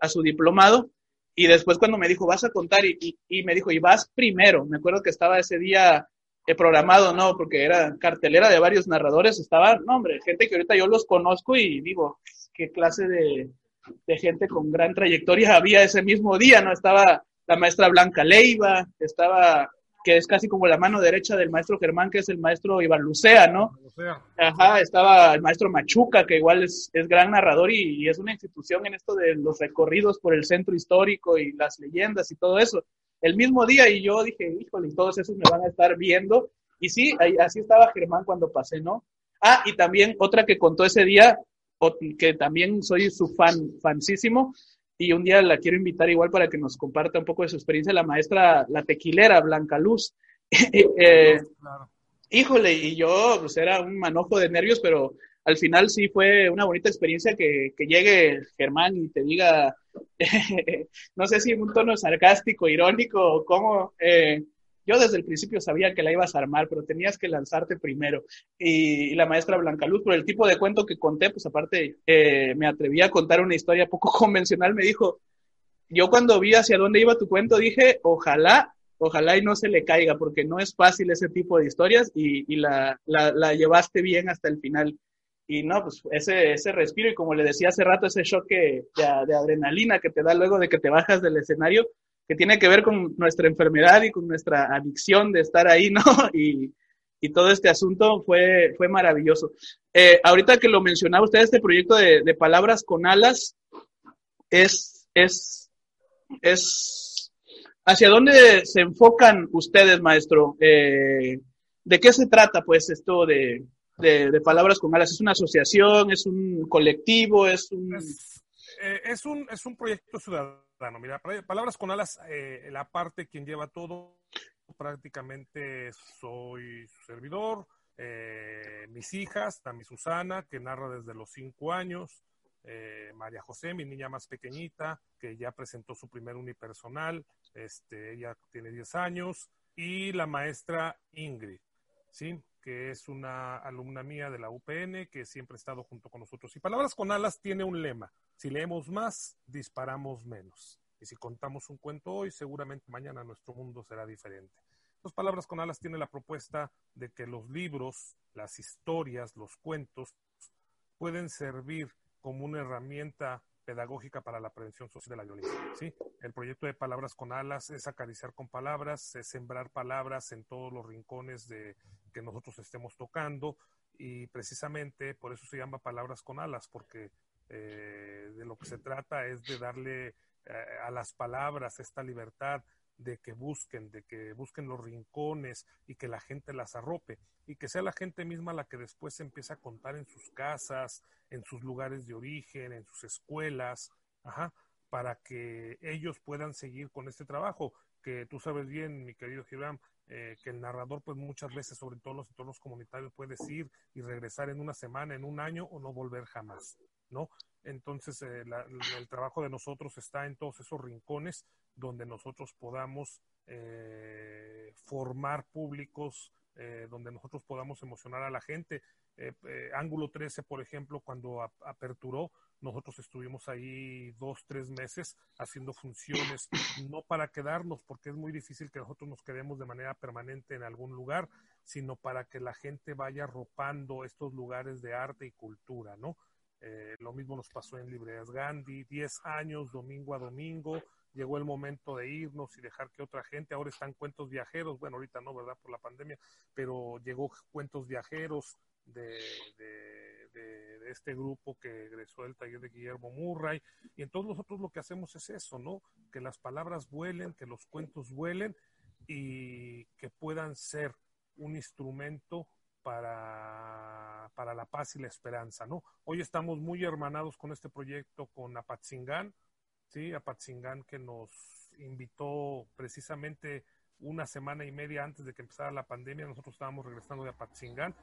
a su diplomado. Y después cuando me dijo, vas a contar, y, y, y me dijo, y vas primero. Me acuerdo que estaba ese día he programado, no, porque era cartelera de varios narradores, estaba, no, hombre, gente que ahorita yo los conozco y digo, qué clase de, de, gente con gran trayectoria había ese mismo día, ¿no? Estaba la maestra Blanca Leiva, estaba, que es casi como la mano derecha del maestro Germán, que es el maestro Iván Lucea, ¿no? Ajá, estaba el maestro Machuca, que igual es, es gran narrador y, y es una institución en esto de los recorridos por el centro histórico y las leyendas y todo eso el mismo día y yo dije, híjole, todos esos me van a estar viendo. Y sí, ahí, así estaba Germán cuando pasé, ¿no? Ah, y también otra que contó ese día, que también soy su fan, fansísimo, y un día la quiero invitar igual para que nos comparta un poco de su experiencia, la maestra, la tequilera, Blanca Luz. *laughs* eh, claro. Híjole, y yo, pues era un manojo de nervios, pero al final sí fue una bonita experiencia que, que llegue Germán y te diga, *laughs* no sé si en un tono sarcástico, irónico o cómo, eh, yo desde el principio sabía que la ibas a armar, pero tenías que lanzarte primero. Y, y la maestra Blanca Luz, por el tipo de cuento que conté, pues aparte eh, me atreví a contar una historia poco *laughs* convencional, me dijo, yo cuando vi hacia dónde iba tu cuento dije, ojalá, ojalá y no se le caiga, porque no es fácil ese tipo de historias y, la, la llevaste bien hasta el final y no, pues ese, ese respiro y como le decía hace rato, ese shock de, adrenalina que te da luego de que te bajas del escenario, que tiene que ver con nuestra enfermedad y con nuestra adicción de estar ahí, *laughs* ¿no? Y, y todo este asunto fue, fue maravilloso. Eh, ahorita que lo mencionaba usted, este proyecto de, de palabras con alas es, es, es, ¿hacia dónde se enfocan ustedes, maestro? Eh, ¿De qué se trata, pues, esto de, de, Palabras con Alas? ¿Es una asociación? ¿Es un colectivo? ¿Es un...? Es, eh, un, es un proyecto ciudadano. Mira, Palabras con Alas, eh, la parte quien lleva todo, prácticamente soy su servidor, eh, mis hijas, también Susana, que narra desde los cinco años, eh, María José, mi niña más pequeñita, que ya presentó su primer unipersonal, este, ella tiene 10 años, y la maestra Ingrid, ¿sí? que es una alumna mía de la UPN, que siempre ha estado junto con nosotros. Y Palabras con Alas tiene un lema, si leemos más, disparamos menos. Y si contamos un cuento hoy, seguramente mañana nuestro mundo será diferente. Entonces, Palabras con Alas tiene la propuesta de que los libros, las historias, los cuentos, pueden servir como una herramienta pedagógica para la prevención social de la violencia. ¿sí? El proyecto de Palabras con Alas es acariciar con palabras, es sembrar palabras en todos los rincones de, que nosotros estemos tocando y precisamente por eso se llama Palabras con Alas, porque eh, de lo que se trata es de darle eh, a las palabras esta libertad de que busquen, de que busquen los rincones y que la gente las arrope y que sea la gente misma la que después empieza a contar en sus casas, en sus lugares de origen, en sus escuelas, ajá, para que ellos puedan seguir con este trabajo, que tú sabes bien, mi querido Gibran, eh, que el narrador pues muchas veces, sobre todo en los entornos comunitarios, puede ir y regresar en una semana, en un año o no volver jamás, ¿no? Entonces, eh, el trabajo de nosotros está en todos esos rincones donde nosotros podamos eh, formar públicos, eh, donde nosotros podamos emocionar a la gente. Eh, Ángulo 13, por ejemplo, cuando ap aperturó, nosotros estuvimos ahí dos, tres meses haciendo funciones, no para quedarnos, porque es muy difícil que nosotros nos quedemos de manera permanente en algún lugar, sino para que la gente vaya arropando estos lugares de arte y cultura, ¿no? Lo mismo nos pasó en Libreas Gandhi, 10 años, domingo a domingo. Llegó el momento de irnos y dejar que otra gente, ahora están cuentos viajeros, bueno, ahorita no, ¿verdad? Por la pandemia, pero llegó cuentos viajeros de, de, este grupo que egresó del taller de Guillermo Murray. Y entonces nosotros lo que hacemos es eso, ¿no? Que las palabras vuelen, que los cuentos vuelen y que puedan ser un instrumento para, para la paz y la esperanza, ¿no? Hoy estamos muy hermanados con este proyecto con Apatzingán, ¿sí? Apatzingán que nos invitó precisamente una semana y media antes de que empezara la pandemia, nosotros estábamos regresando de Apatzingán,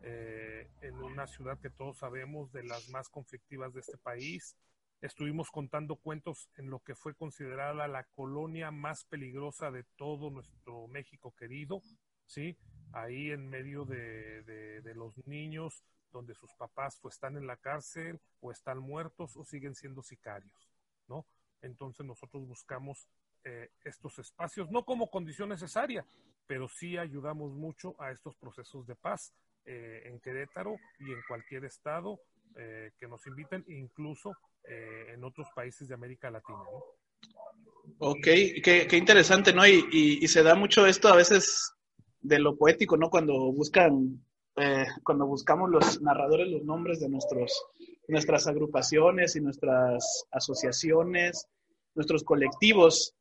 eh, en una ciudad que todos sabemos de las más conflictivas de este país. Estuvimos contando cuentos en lo que fue considerada la colonia más peligrosa de todo nuestro México querido, ¿sí? ahí en medio de, de, los niños donde sus papás pues están en la cárcel o están muertos o siguen siendo sicarios, ¿no? Entonces nosotros buscamos eh, estos espacios, no como condición necesaria, pero sí ayudamos mucho a estos procesos de paz eh, en Querétaro y en cualquier estado eh, que nos inviten, incluso en otros países de América Latina, ¿no? Ok, qué, interesante, ¿no? Y, y, se da mucho esto a veces de lo poético, ¿no? Cuando buscan, cuando buscamos los narradores, los nombres de nuestros, nuestras agrupaciones y nuestras asociaciones, nuestros colectivos,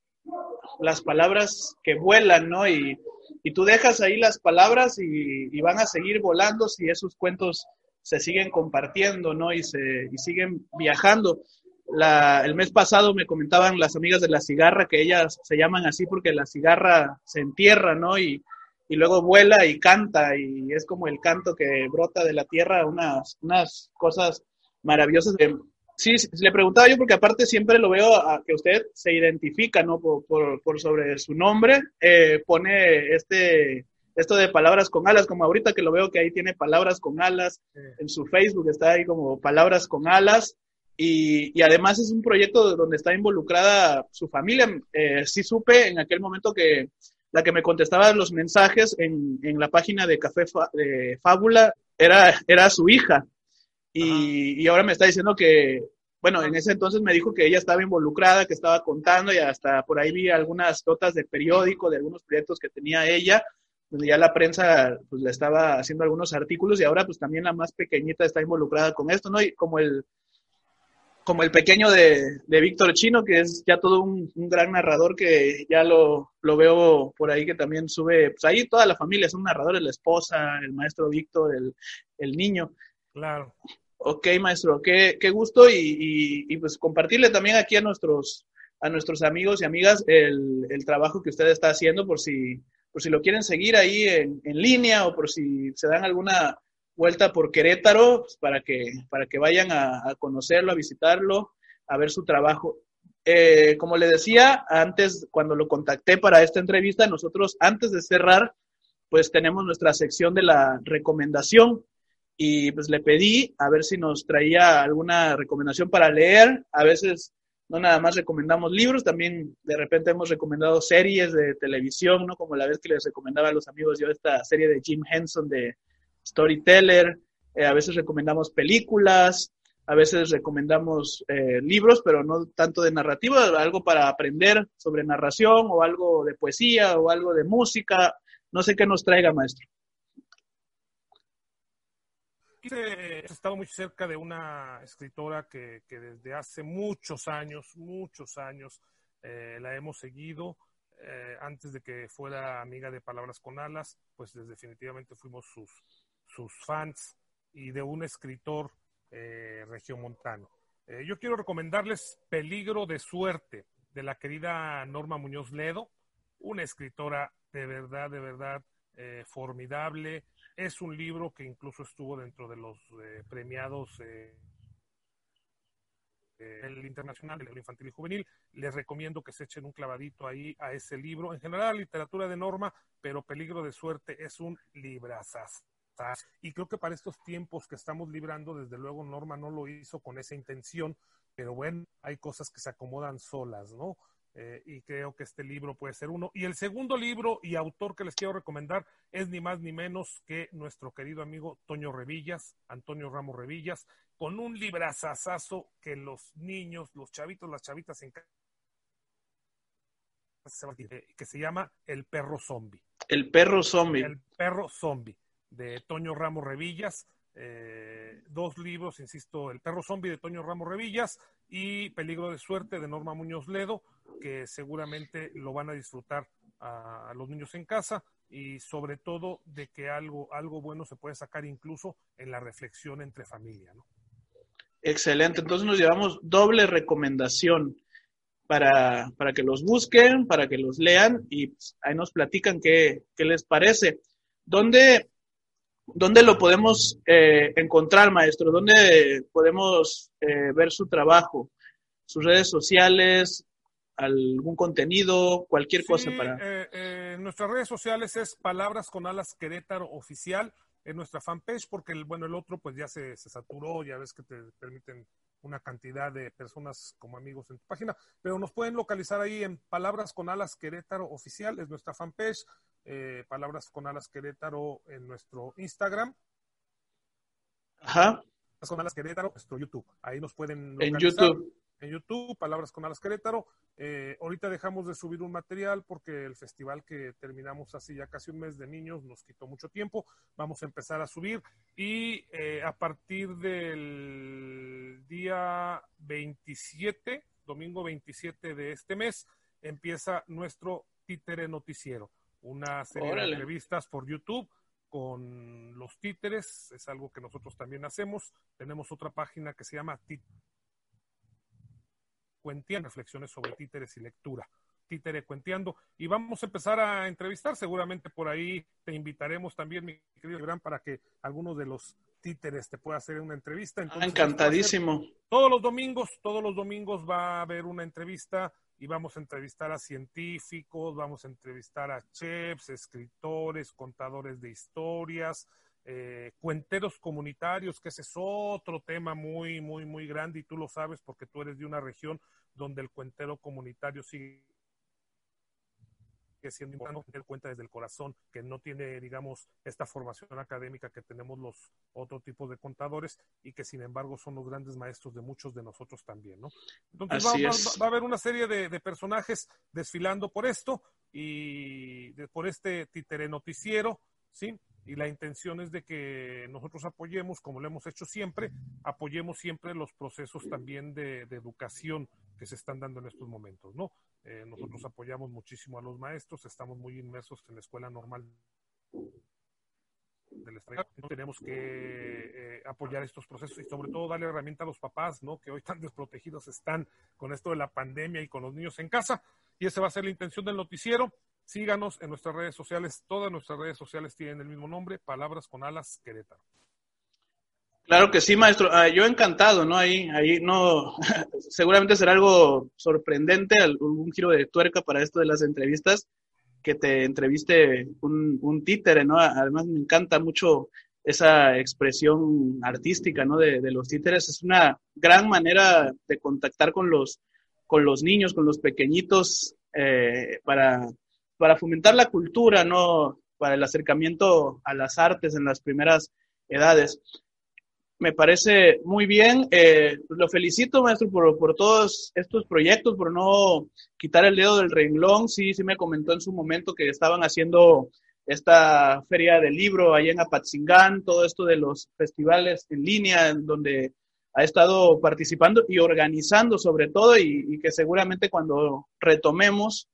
las palabras que vuelan, ¿no? Y, y tú dejas ahí las palabras y, van a seguir volando si esos cuentos se siguen compartiendo, ¿no? Y, se, y siguen viajando. La, el mes pasado me comentaban las amigas de la cigarra que ellas se llaman así porque la cigarra se entierra, ¿no? Y, y luego vuela y canta y es como el canto que brota de la tierra, unas, unas cosas maravillosas. Sí, le preguntaba yo porque aparte siempre lo veo a que usted se identifica, ¿no? Por, por, por sobre su nombre, eh, pone este, esto de palabras con alas, como ahorita que lo veo que ahí tiene palabras con alas, en su Facebook está ahí como palabras con alas. Y, y, además es un proyecto donde está involucrada su familia. Eh, sí supe en aquel momento que la que me contestaba los mensajes en, en la página de Café de Fábula era, era su hija. Y, y, ahora me está diciendo que, bueno, en ese entonces me dijo que ella estaba involucrada, que estaba contando y hasta por ahí vi algunas notas de periódico, de algunos proyectos que tenía ella, donde ya la prensa pues le estaba haciendo algunos artículos y ahora pues también la más pequeñita está involucrada con esto, ¿no? Y como el, como el pequeño de, de Víctor Chino, que es ya todo un, gran narrador que ya lo, lo, veo por ahí que también sube, pues ahí toda la familia son narradores, la esposa, el maestro Víctor, el, el niño. Claro. Ok, maestro, qué, qué gusto y, y, pues compartirle también aquí a nuestros, a nuestros amigos y amigas el, el trabajo que usted está haciendo por si, por si lo quieren seguir ahí en, en línea o por si se dan alguna vuelta por Querétaro pues, para, que, para que vayan a, a, conocerlo, a visitarlo, a ver su trabajo. Eh, como le decía, antes, cuando lo contacté para esta entrevista, nosotros antes de cerrar, pues tenemos nuestra sección de la recomendación y pues le pedí a ver si nos traía alguna recomendación para leer. A veces no nada más recomendamos libros, también de repente hemos recomendado series de televisión, ¿no? Como la vez que les recomendaba a los amigos yo esta serie de Jim Henson de storyteller, eh, a veces recomendamos películas, a veces recomendamos eh, libros, pero no tanto de narrativa, algo para aprender sobre narración o algo de poesía o algo de música. No sé qué nos traiga, maestro. He estado muy cerca de una escritora que, desde hace muchos años, muchos años, eh, la hemos seguido. Eh, antes de que fuera amiga de Palabras con Alas, pues definitivamente fuimos sus, sus fans y de un escritor eh, regiomontano. Eh, yo quiero recomendarles Peligro de Suerte de la querida Norma Muñoz Ledo, una escritora de verdad, de verdad eh, formidable. Es un libro que incluso estuvo dentro de los eh, premiados eh, el internacional del libro infantil y juvenil. Les recomiendo que se echen un clavadito ahí a ese libro. En general, literatura de norma, pero Peligro de Suerte es un librazas. Y creo que para estos tiempos que estamos librando, desde luego Norma no lo hizo con esa intención, pero bueno, hay cosas que se acomodan solas, ¿no? Eh, y creo que este libro puede ser uno. Y el segundo libro y autor que les quiero recomendar es ni más ni menos que nuestro querido amigo Toño Revillas, Antonio Ramos Revillas. con un librazazazo que los niños, los chavitos, las chavitas en que se llama El perro zombie. El perro zombie. El perro zombie, de Toño Ramos Revillas. Eh, dos libros, insisto, El perro zombie de Toño Ramos Revillas y Peligro de suerte de Norma Muñoz Ledo, que seguramente lo van a disfrutar a, los niños en casa y sobre todo de que algo, algo bueno se puede sacar incluso en la reflexión entre familia. ¿no? Excelente, entonces nos llevamos doble recomendación para, para que los busquen, para que los lean y pues, ahí nos platican qué, qué les parece. ¿Dónde, dónde lo podemos eh, encontrar, maestro? ¿Dónde podemos eh, ver su trabajo? ¿Sus redes sociales? ¿Algún contenido? Cualquier cosa para... Eh, nuestras redes sociales es Palabras con Alas Querétaro Oficial en nuestra fanpage, porque el, bueno, el otro pues ya se, se saturó, ya ves que te permiten una cantidad de personas como amigos en tu página, pero nos pueden localizar ahí en Palabras con Alas Querétaro Oficial, es nuestra fanpage, eh, Palabras con Alas Querétaro en nuestro Instagram. Ajá. Con Alas Querétaro, nuestro YouTube. Ahí nos pueden localizar. En YouTube en YouTube, Palabras con Alas Querétaro. Eh, ahorita dejamos de subir un material porque el festival que terminamos hace ya casi un mes de niños nos quitó mucho tiempo. Vamos a empezar a subir y eh, a partir del día 27, domingo 27 de este mes, empieza nuestro títere noticiero, una serie de entrevistas por YouTube con los títeres, es algo que nosotros también hacemos. Tenemos otra página que se llama Cuentiendo, reflexiones sobre títeres y lectura. Títere Cuenteando. Y vamos a empezar a entrevistar. Seguramente por ahí te invitaremos también, mi querido Gran, para que algunos de los títeres te pueda hacer una entrevista. Ah, encantadísimo. Todos los domingos, todos los domingos va a haber una entrevista y vamos a entrevistar a científicos, vamos a entrevistar a chefs, escritores, contadores de historias, eh, cuenteros comunitarios, que ese es otro tema muy, muy, muy grande y tú lo sabes porque tú eres de una región donde el cuentero comunitario sigue siendo importante tener cuenta desde el corazón, que no tiene, digamos, esta formación académica que tenemos los otros tipos de contadores y que sin embargo son los grandes maestros de muchos de nosotros también, ¿no? Entonces va, a haber una serie de, personajes desfilando por esto y por este títere noticiero, ¿sí? y la intención es de que nosotros apoyemos, como lo hemos hecho siempre, apoyemos siempre los procesos también de, educación que se están dando en estos momentos, ¿no? Eh, nosotros apoyamos muchísimo a los maestros, estamos muy inmersos en la escuela normal del extranjero. Tenemos que eh, apoyar estos procesos y sobre todo darle herramienta a los papás, ¿no? Que hoy tan *laughs* desprotegidos están con esto de la pandemia y con los niños en casa. Y esa va a ser la intención del noticiero. Síganos en nuestras redes sociales. Todas nuestras redes sociales tienen el mismo nombre, Palabras con Alas Querétaro. Claro que sí, maestro. Ah, yo encantado, ¿no? Ahí, ahí no, *laughs* seguramente será algo sorprendente, algún giro de tuerca para esto de las entrevistas, que te entreviste un, un títere, ¿no? Además me encanta mucho esa expresión artística, ¿no? De, los títeres. Es una gran manera de contactar con los, con los niños, con los pequeñitos, eh, para para fomentar la cultura, ¿no? Para el acercamiento a las artes en las primeras edades. Me parece muy bien. Eh, lo felicito, maestro, por, por, todos estos proyectos, por no quitar el dedo del renglón. Sí, sí me comentó en su momento que estaban haciendo esta feria del libro allá en Apatzingán, todo esto de los festivales en línea, donde ha estado participando y organizando sobre todo y, y que seguramente cuando retomemos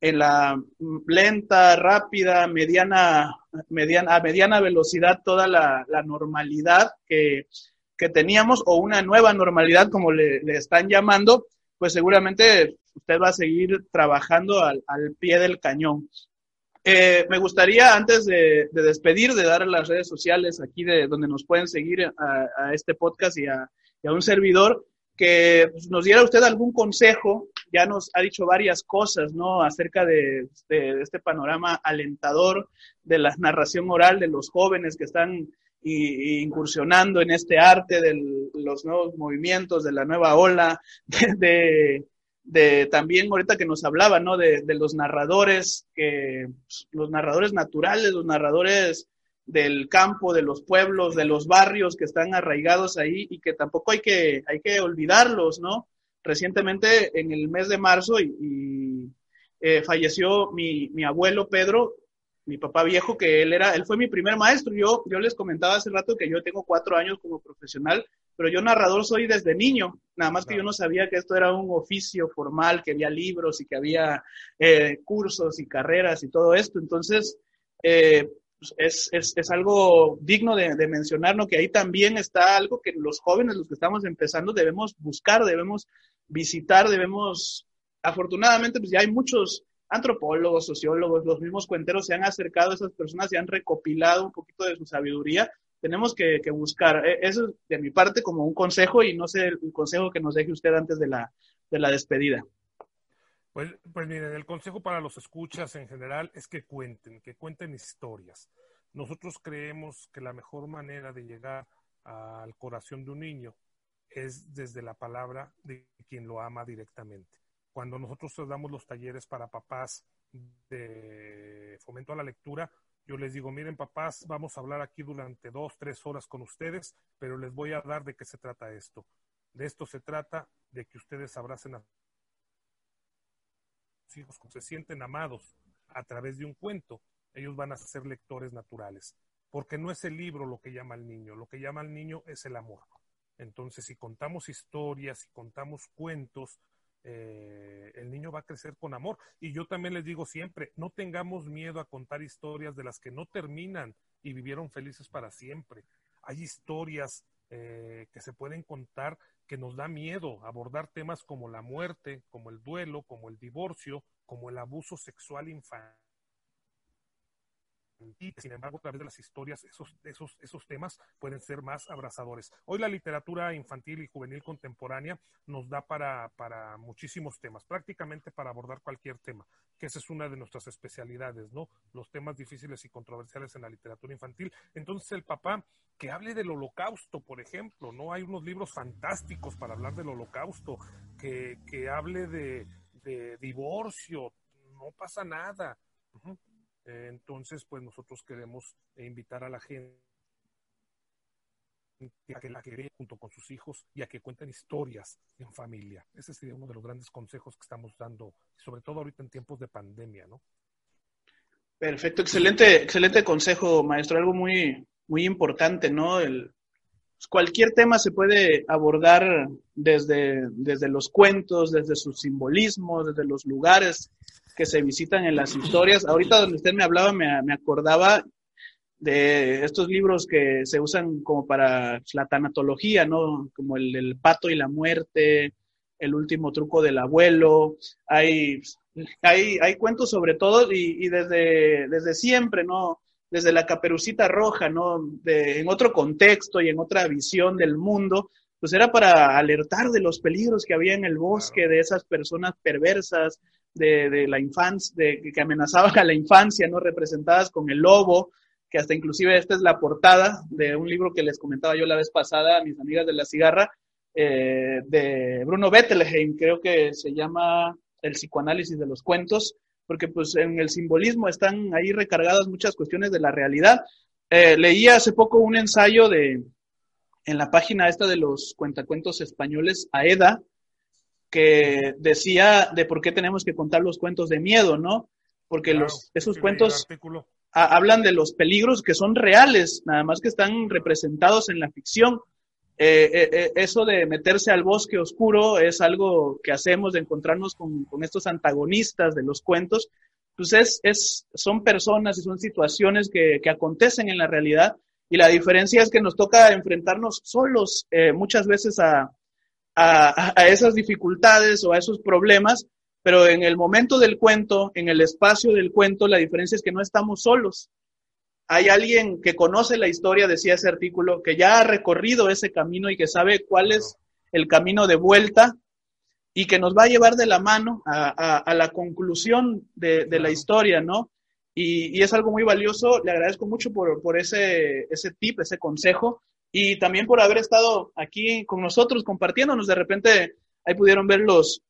en la lenta, rápida, mediana, mediana, a mediana velocidad toda la, normalidad que, teníamos o una nueva normalidad, como le, están llamando, pues seguramente usted va a seguir trabajando al, pie del cañón. Eh, me gustaría, antes de, despedir, de dar las redes sociales aquí de donde nos pueden seguir a, este podcast y a, y a un servidor, que nos diera usted algún consejo, ya nos ha dicho varias cosas, ¿no? Acerca de, este panorama alentador de la narración oral de los jóvenes que están incursionando en este arte de los nuevos movimientos, de la nueva ola, *laughs* de, también ahorita que nos hablaba, ¿no? De, los narradores, que pues, los narradores naturales, los narradores del campo, de los pueblos, de los barrios que están arraigados ahí y que tampoco hay que, hay que olvidarlos, ¿no? Recientemente, en el mes de marzo, y, eh, falleció mi, mi, abuelo Pedro, mi papá viejo, que él era, él fue mi primer maestro. Yo, yo les comentaba hace rato que yo tengo cuatro años como profesional, pero yo narrador soy desde niño, nada más que yo no sabía que esto era un oficio formal, que había libros y que había eh, cursos y carreras y todo esto. Entonces, eh, es, es, es, algo digno de, de, mencionar, ¿no? Que ahí también está algo que los jóvenes, los que estamos empezando, debemos buscar, debemos visitar, debemos, afortunadamente, pues ya hay muchos antropólogos, sociólogos, los mismos cuenteros se han acercado a esas personas y han recopilado un poquito de su sabiduría. Tenemos que, que buscar, e, eso es de mi parte como un consejo y no sé el consejo que nos deje usted antes de la, de la despedida. Pues, pues miren, el consejo para los escuchas en general es que cuenten, que cuenten historias. Nosotros creemos que la mejor manera de llegar al corazón de un niño es desde la palabra de quien lo ama directamente. Cuando nosotros damos los talleres para papás de fomento a la lectura, yo les digo, miren papás, vamos a hablar aquí durante dos, tres horas con ustedes, pero les voy a dar de qué se trata esto. De esto se trata de que ustedes abracen a hijos se sienten amados a través de un cuento, ellos van a ser lectores naturales, porque no es el libro lo que llama al niño, lo que llama al niño es el amor. Entonces, si contamos historias, si contamos cuentos, eh, el niño va a crecer con amor. Y yo también les digo siempre, no tengamos miedo a contar historias de las que no terminan y vivieron felices para siempre. Hay historias eh, que se pueden contar que nos da miedo abordar temas como la muerte, como el duelo, como el divorcio, como el abuso sexual infantil. Y, sin embargo, a través de las historias, esos, esos, esos temas pueden ser más abrazadores. Hoy la literatura infantil y juvenil contemporánea nos da para, para muchísimos temas, prácticamente para abordar cualquier tema, que esa es una de nuestras especialidades, ¿no? Los temas difíciles y controversiales en la literatura infantil. Entonces, el papá que hable del holocausto, por ejemplo, ¿no? Hay unos libros fantásticos para hablar del holocausto, que, que hable de, de divorcio, no pasa nada. Entonces, pues nosotros queremos invitar a la gente a que la quede junto con sus hijos y a que cuenten historias en familia. Ese sería uno de los grandes consejos que estamos dando, sobre todo ahorita en tiempos de pandemia, ¿no? Perfecto, excelente, excelente consejo, maestro. Algo muy, muy importante, ¿no? El, cualquier tema se puede abordar desde, desde los cuentos, desde sus simbolismos, desde los lugares que se visitan en las historias. Ahorita donde usted me hablaba, me, me acordaba de estos libros que se usan como para la tanatología, ¿no? Como el, el pato y la muerte, el último truco del abuelo. Hay, hay, hay cuentos sobre todo y, y desde, desde siempre, ¿no? desde la caperucita roja, ¿no? De, en otro contexto y en otra visión del mundo, pues era para alertar de los peligros que había en el bosque, de esas personas perversas, de, la infancia, de, que amenazaban a la infancia, ¿no? Representadas con el lobo, que hasta inclusive esta es la portada de un libro que les comentaba yo la vez pasada a mis amigas de la cigarra, eh, de Bruno Bettelheim, creo que se llama El psicoanálisis de los cuentos, porque pues en el simbolismo están ahí recargadas muchas cuestiones de la realidad. Eh, leí hace poco un ensayo de, en la página esta de los cuentacuentos españoles, AEDA, que decía de por qué tenemos que contar los cuentos de miedo, ¿no? Porque los, esos cuentos hablan de los peligros que son reales, nada más que están representados en la ficción. Eh, eh, eh, eso de meterse al bosque oscuro es algo que hacemos de encontrarnos con, con estos antagonistas de los cuentos. Pues es, es, son personas y son situaciones que, que, acontecen en la realidad y la diferencia es que nos toca enfrentarnos solos eh, muchas veces a, a, a esas dificultades o a esos problemas, pero en el momento del cuento, en el espacio del cuento, la diferencia es que no estamos solos hay alguien que conoce la historia, decía ese artículo, que ya ha recorrido ese camino y que sabe cuál es el camino de vuelta y que nos va a llevar de la mano a, a, a la conclusión de, de, la historia, ¿no? Y, y, es algo muy valioso. Le agradezco mucho por, por ese, ese tip, ese consejo y también por haber estado aquí con nosotros compartiéndonos. De repente ahí pudieron ver los,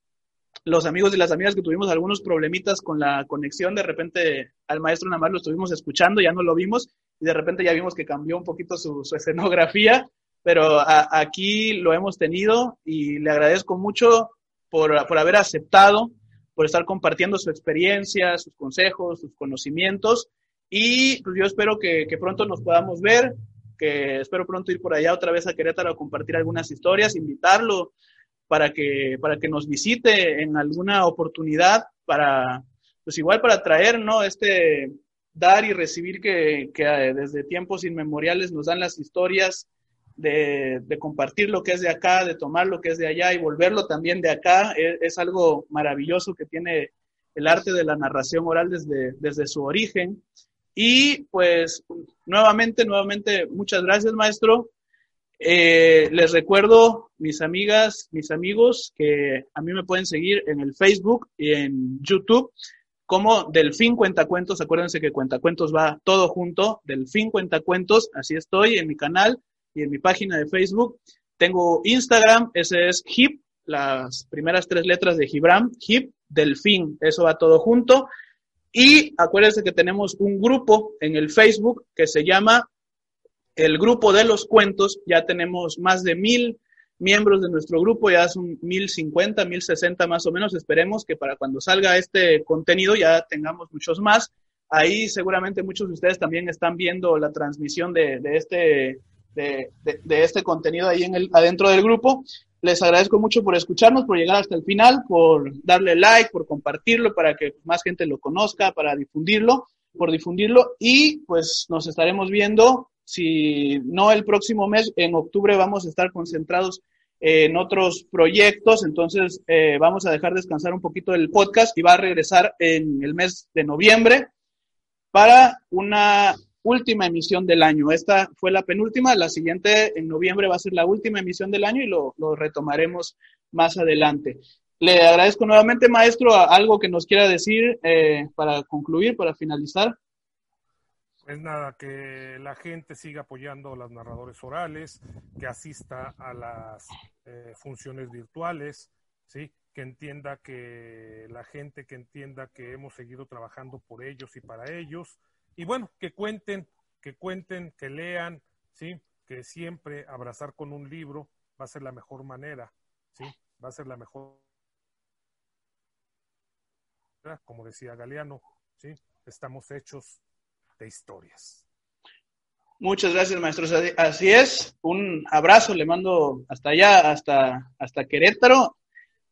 los amigos y las amigas que tuvimos algunos problemitas con la conexión, de repente al maestro nada más lo estuvimos escuchando, ya no lo vimos, y de repente ya vimos que cambió un poquito su, escenografía, pero aquí lo hemos tenido y le agradezco mucho por, haber aceptado, por estar compartiendo su experiencia, sus consejos, sus conocimientos. Y pues yo espero que pronto nos podamos ver, que espero pronto ir por allá otra vez a Querétaro a compartir algunas historias, invitarlo para que, para que nos visite en alguna oportunidad, para, pues igual para traer, ¿no? Este dar y recibir que, que eh, desde tiempos inmemoriales nos dan las historias, de, de, compartir lo que es de acá, de tomar lo que es de allá y volverlo también de acá, es, es algo maravilloso que tiene el arte de la narración oral desde, desde su origen. Y pues nuevamente, nuevamente, muchas gracias, maestro. Eh, les recuerdo, mis amigas, mis amigos, que a mí me pueden seguir en el Facebook y en YouTube como Delfín Cuentacuentos. Acuérdense que Cuentacuentos va todo junto. Delfín Cuentacuentos, así estoy en mi canal y en mi página de Facebook. Tengo Instagram, ese es HIP, las primeras tres letras de Gibram, HIP, Delfín, eso va todo junto. Y acuérdense que tenemos un grupo en el Facebook que se llama el grupo de los cuentos, ya tenemos más de mil miembros de nuestro grupo, ya son mil cincuenta, mil sesenta más o menos. Esperemos que para cuando salga este contenido ya tengamos muchos más. Ahí seguramente muchos de ustedes también están viendo la transmisión de, este, de, este contenido ahí en el, adentro del grupo. Les agradezco mucho por escucharnos, por llegar hasta el final, por darle like, por compartirlo para que más gente lo conozca, para difundirlo, por difundirlo. Y pues nos estaremos viendo. Si no el próximo mes, en octubre vamos a estar concentrados en otros proyectos, entonces eh, vamos a dejar descansar un poquito el podcast y va a regresar en el mes de noviembre para una última emisión del año. Esta fue la penúltima, la siguiente en noviembre va a ser la última emisión del año y lo, retomaremos más adelante. Le agradezco nuevamente, maestro, algo que nos quiera decir eh, para concluir, para finalizar es nada, que la gente siga apoyando a los narradores orales, que asista a las eh, funciones virtuales, ¿sí? que entienda que la gente que entienda que hemos seguido trabajando por ellos y para ellos, y bueno, que cuenten, que cuenten, que lean, ¿sí? que siempre abrazar con un libro va a ser la mejor manera, ¿sí? va a ser la mejor, como decía Galeano, ¿sí? estamos hechos de historias. Muchas gracias, maestro. Así es, un abrazo le mando hasta allá, hasta, hasta Querétaro.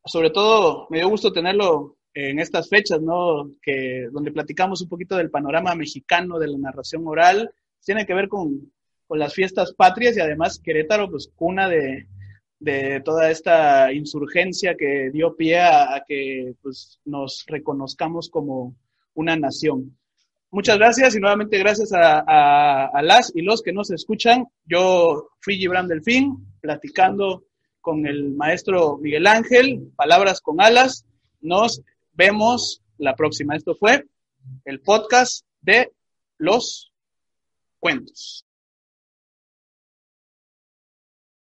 Sobre todo, me dio gusto tenerlo en estas fechas, ¿no? Que, donde platicamos un poquito del panorama mexicano de la narración oral. Tiene que ver con, las fiestas patrias y además Querétaro, pues cuna de, de toda esta insurgencia que dio pie a, a que pues, nos reconozcamos como una nación. Muchas gracias y nuevamente gracias a, las y los que nos escuchan. Yo fui Gibran Delfín, platicando con el maestro Miguel Ángel, Palabras con Alas. Nos vemos la próxima. Esto fue el podcast de los cuentos.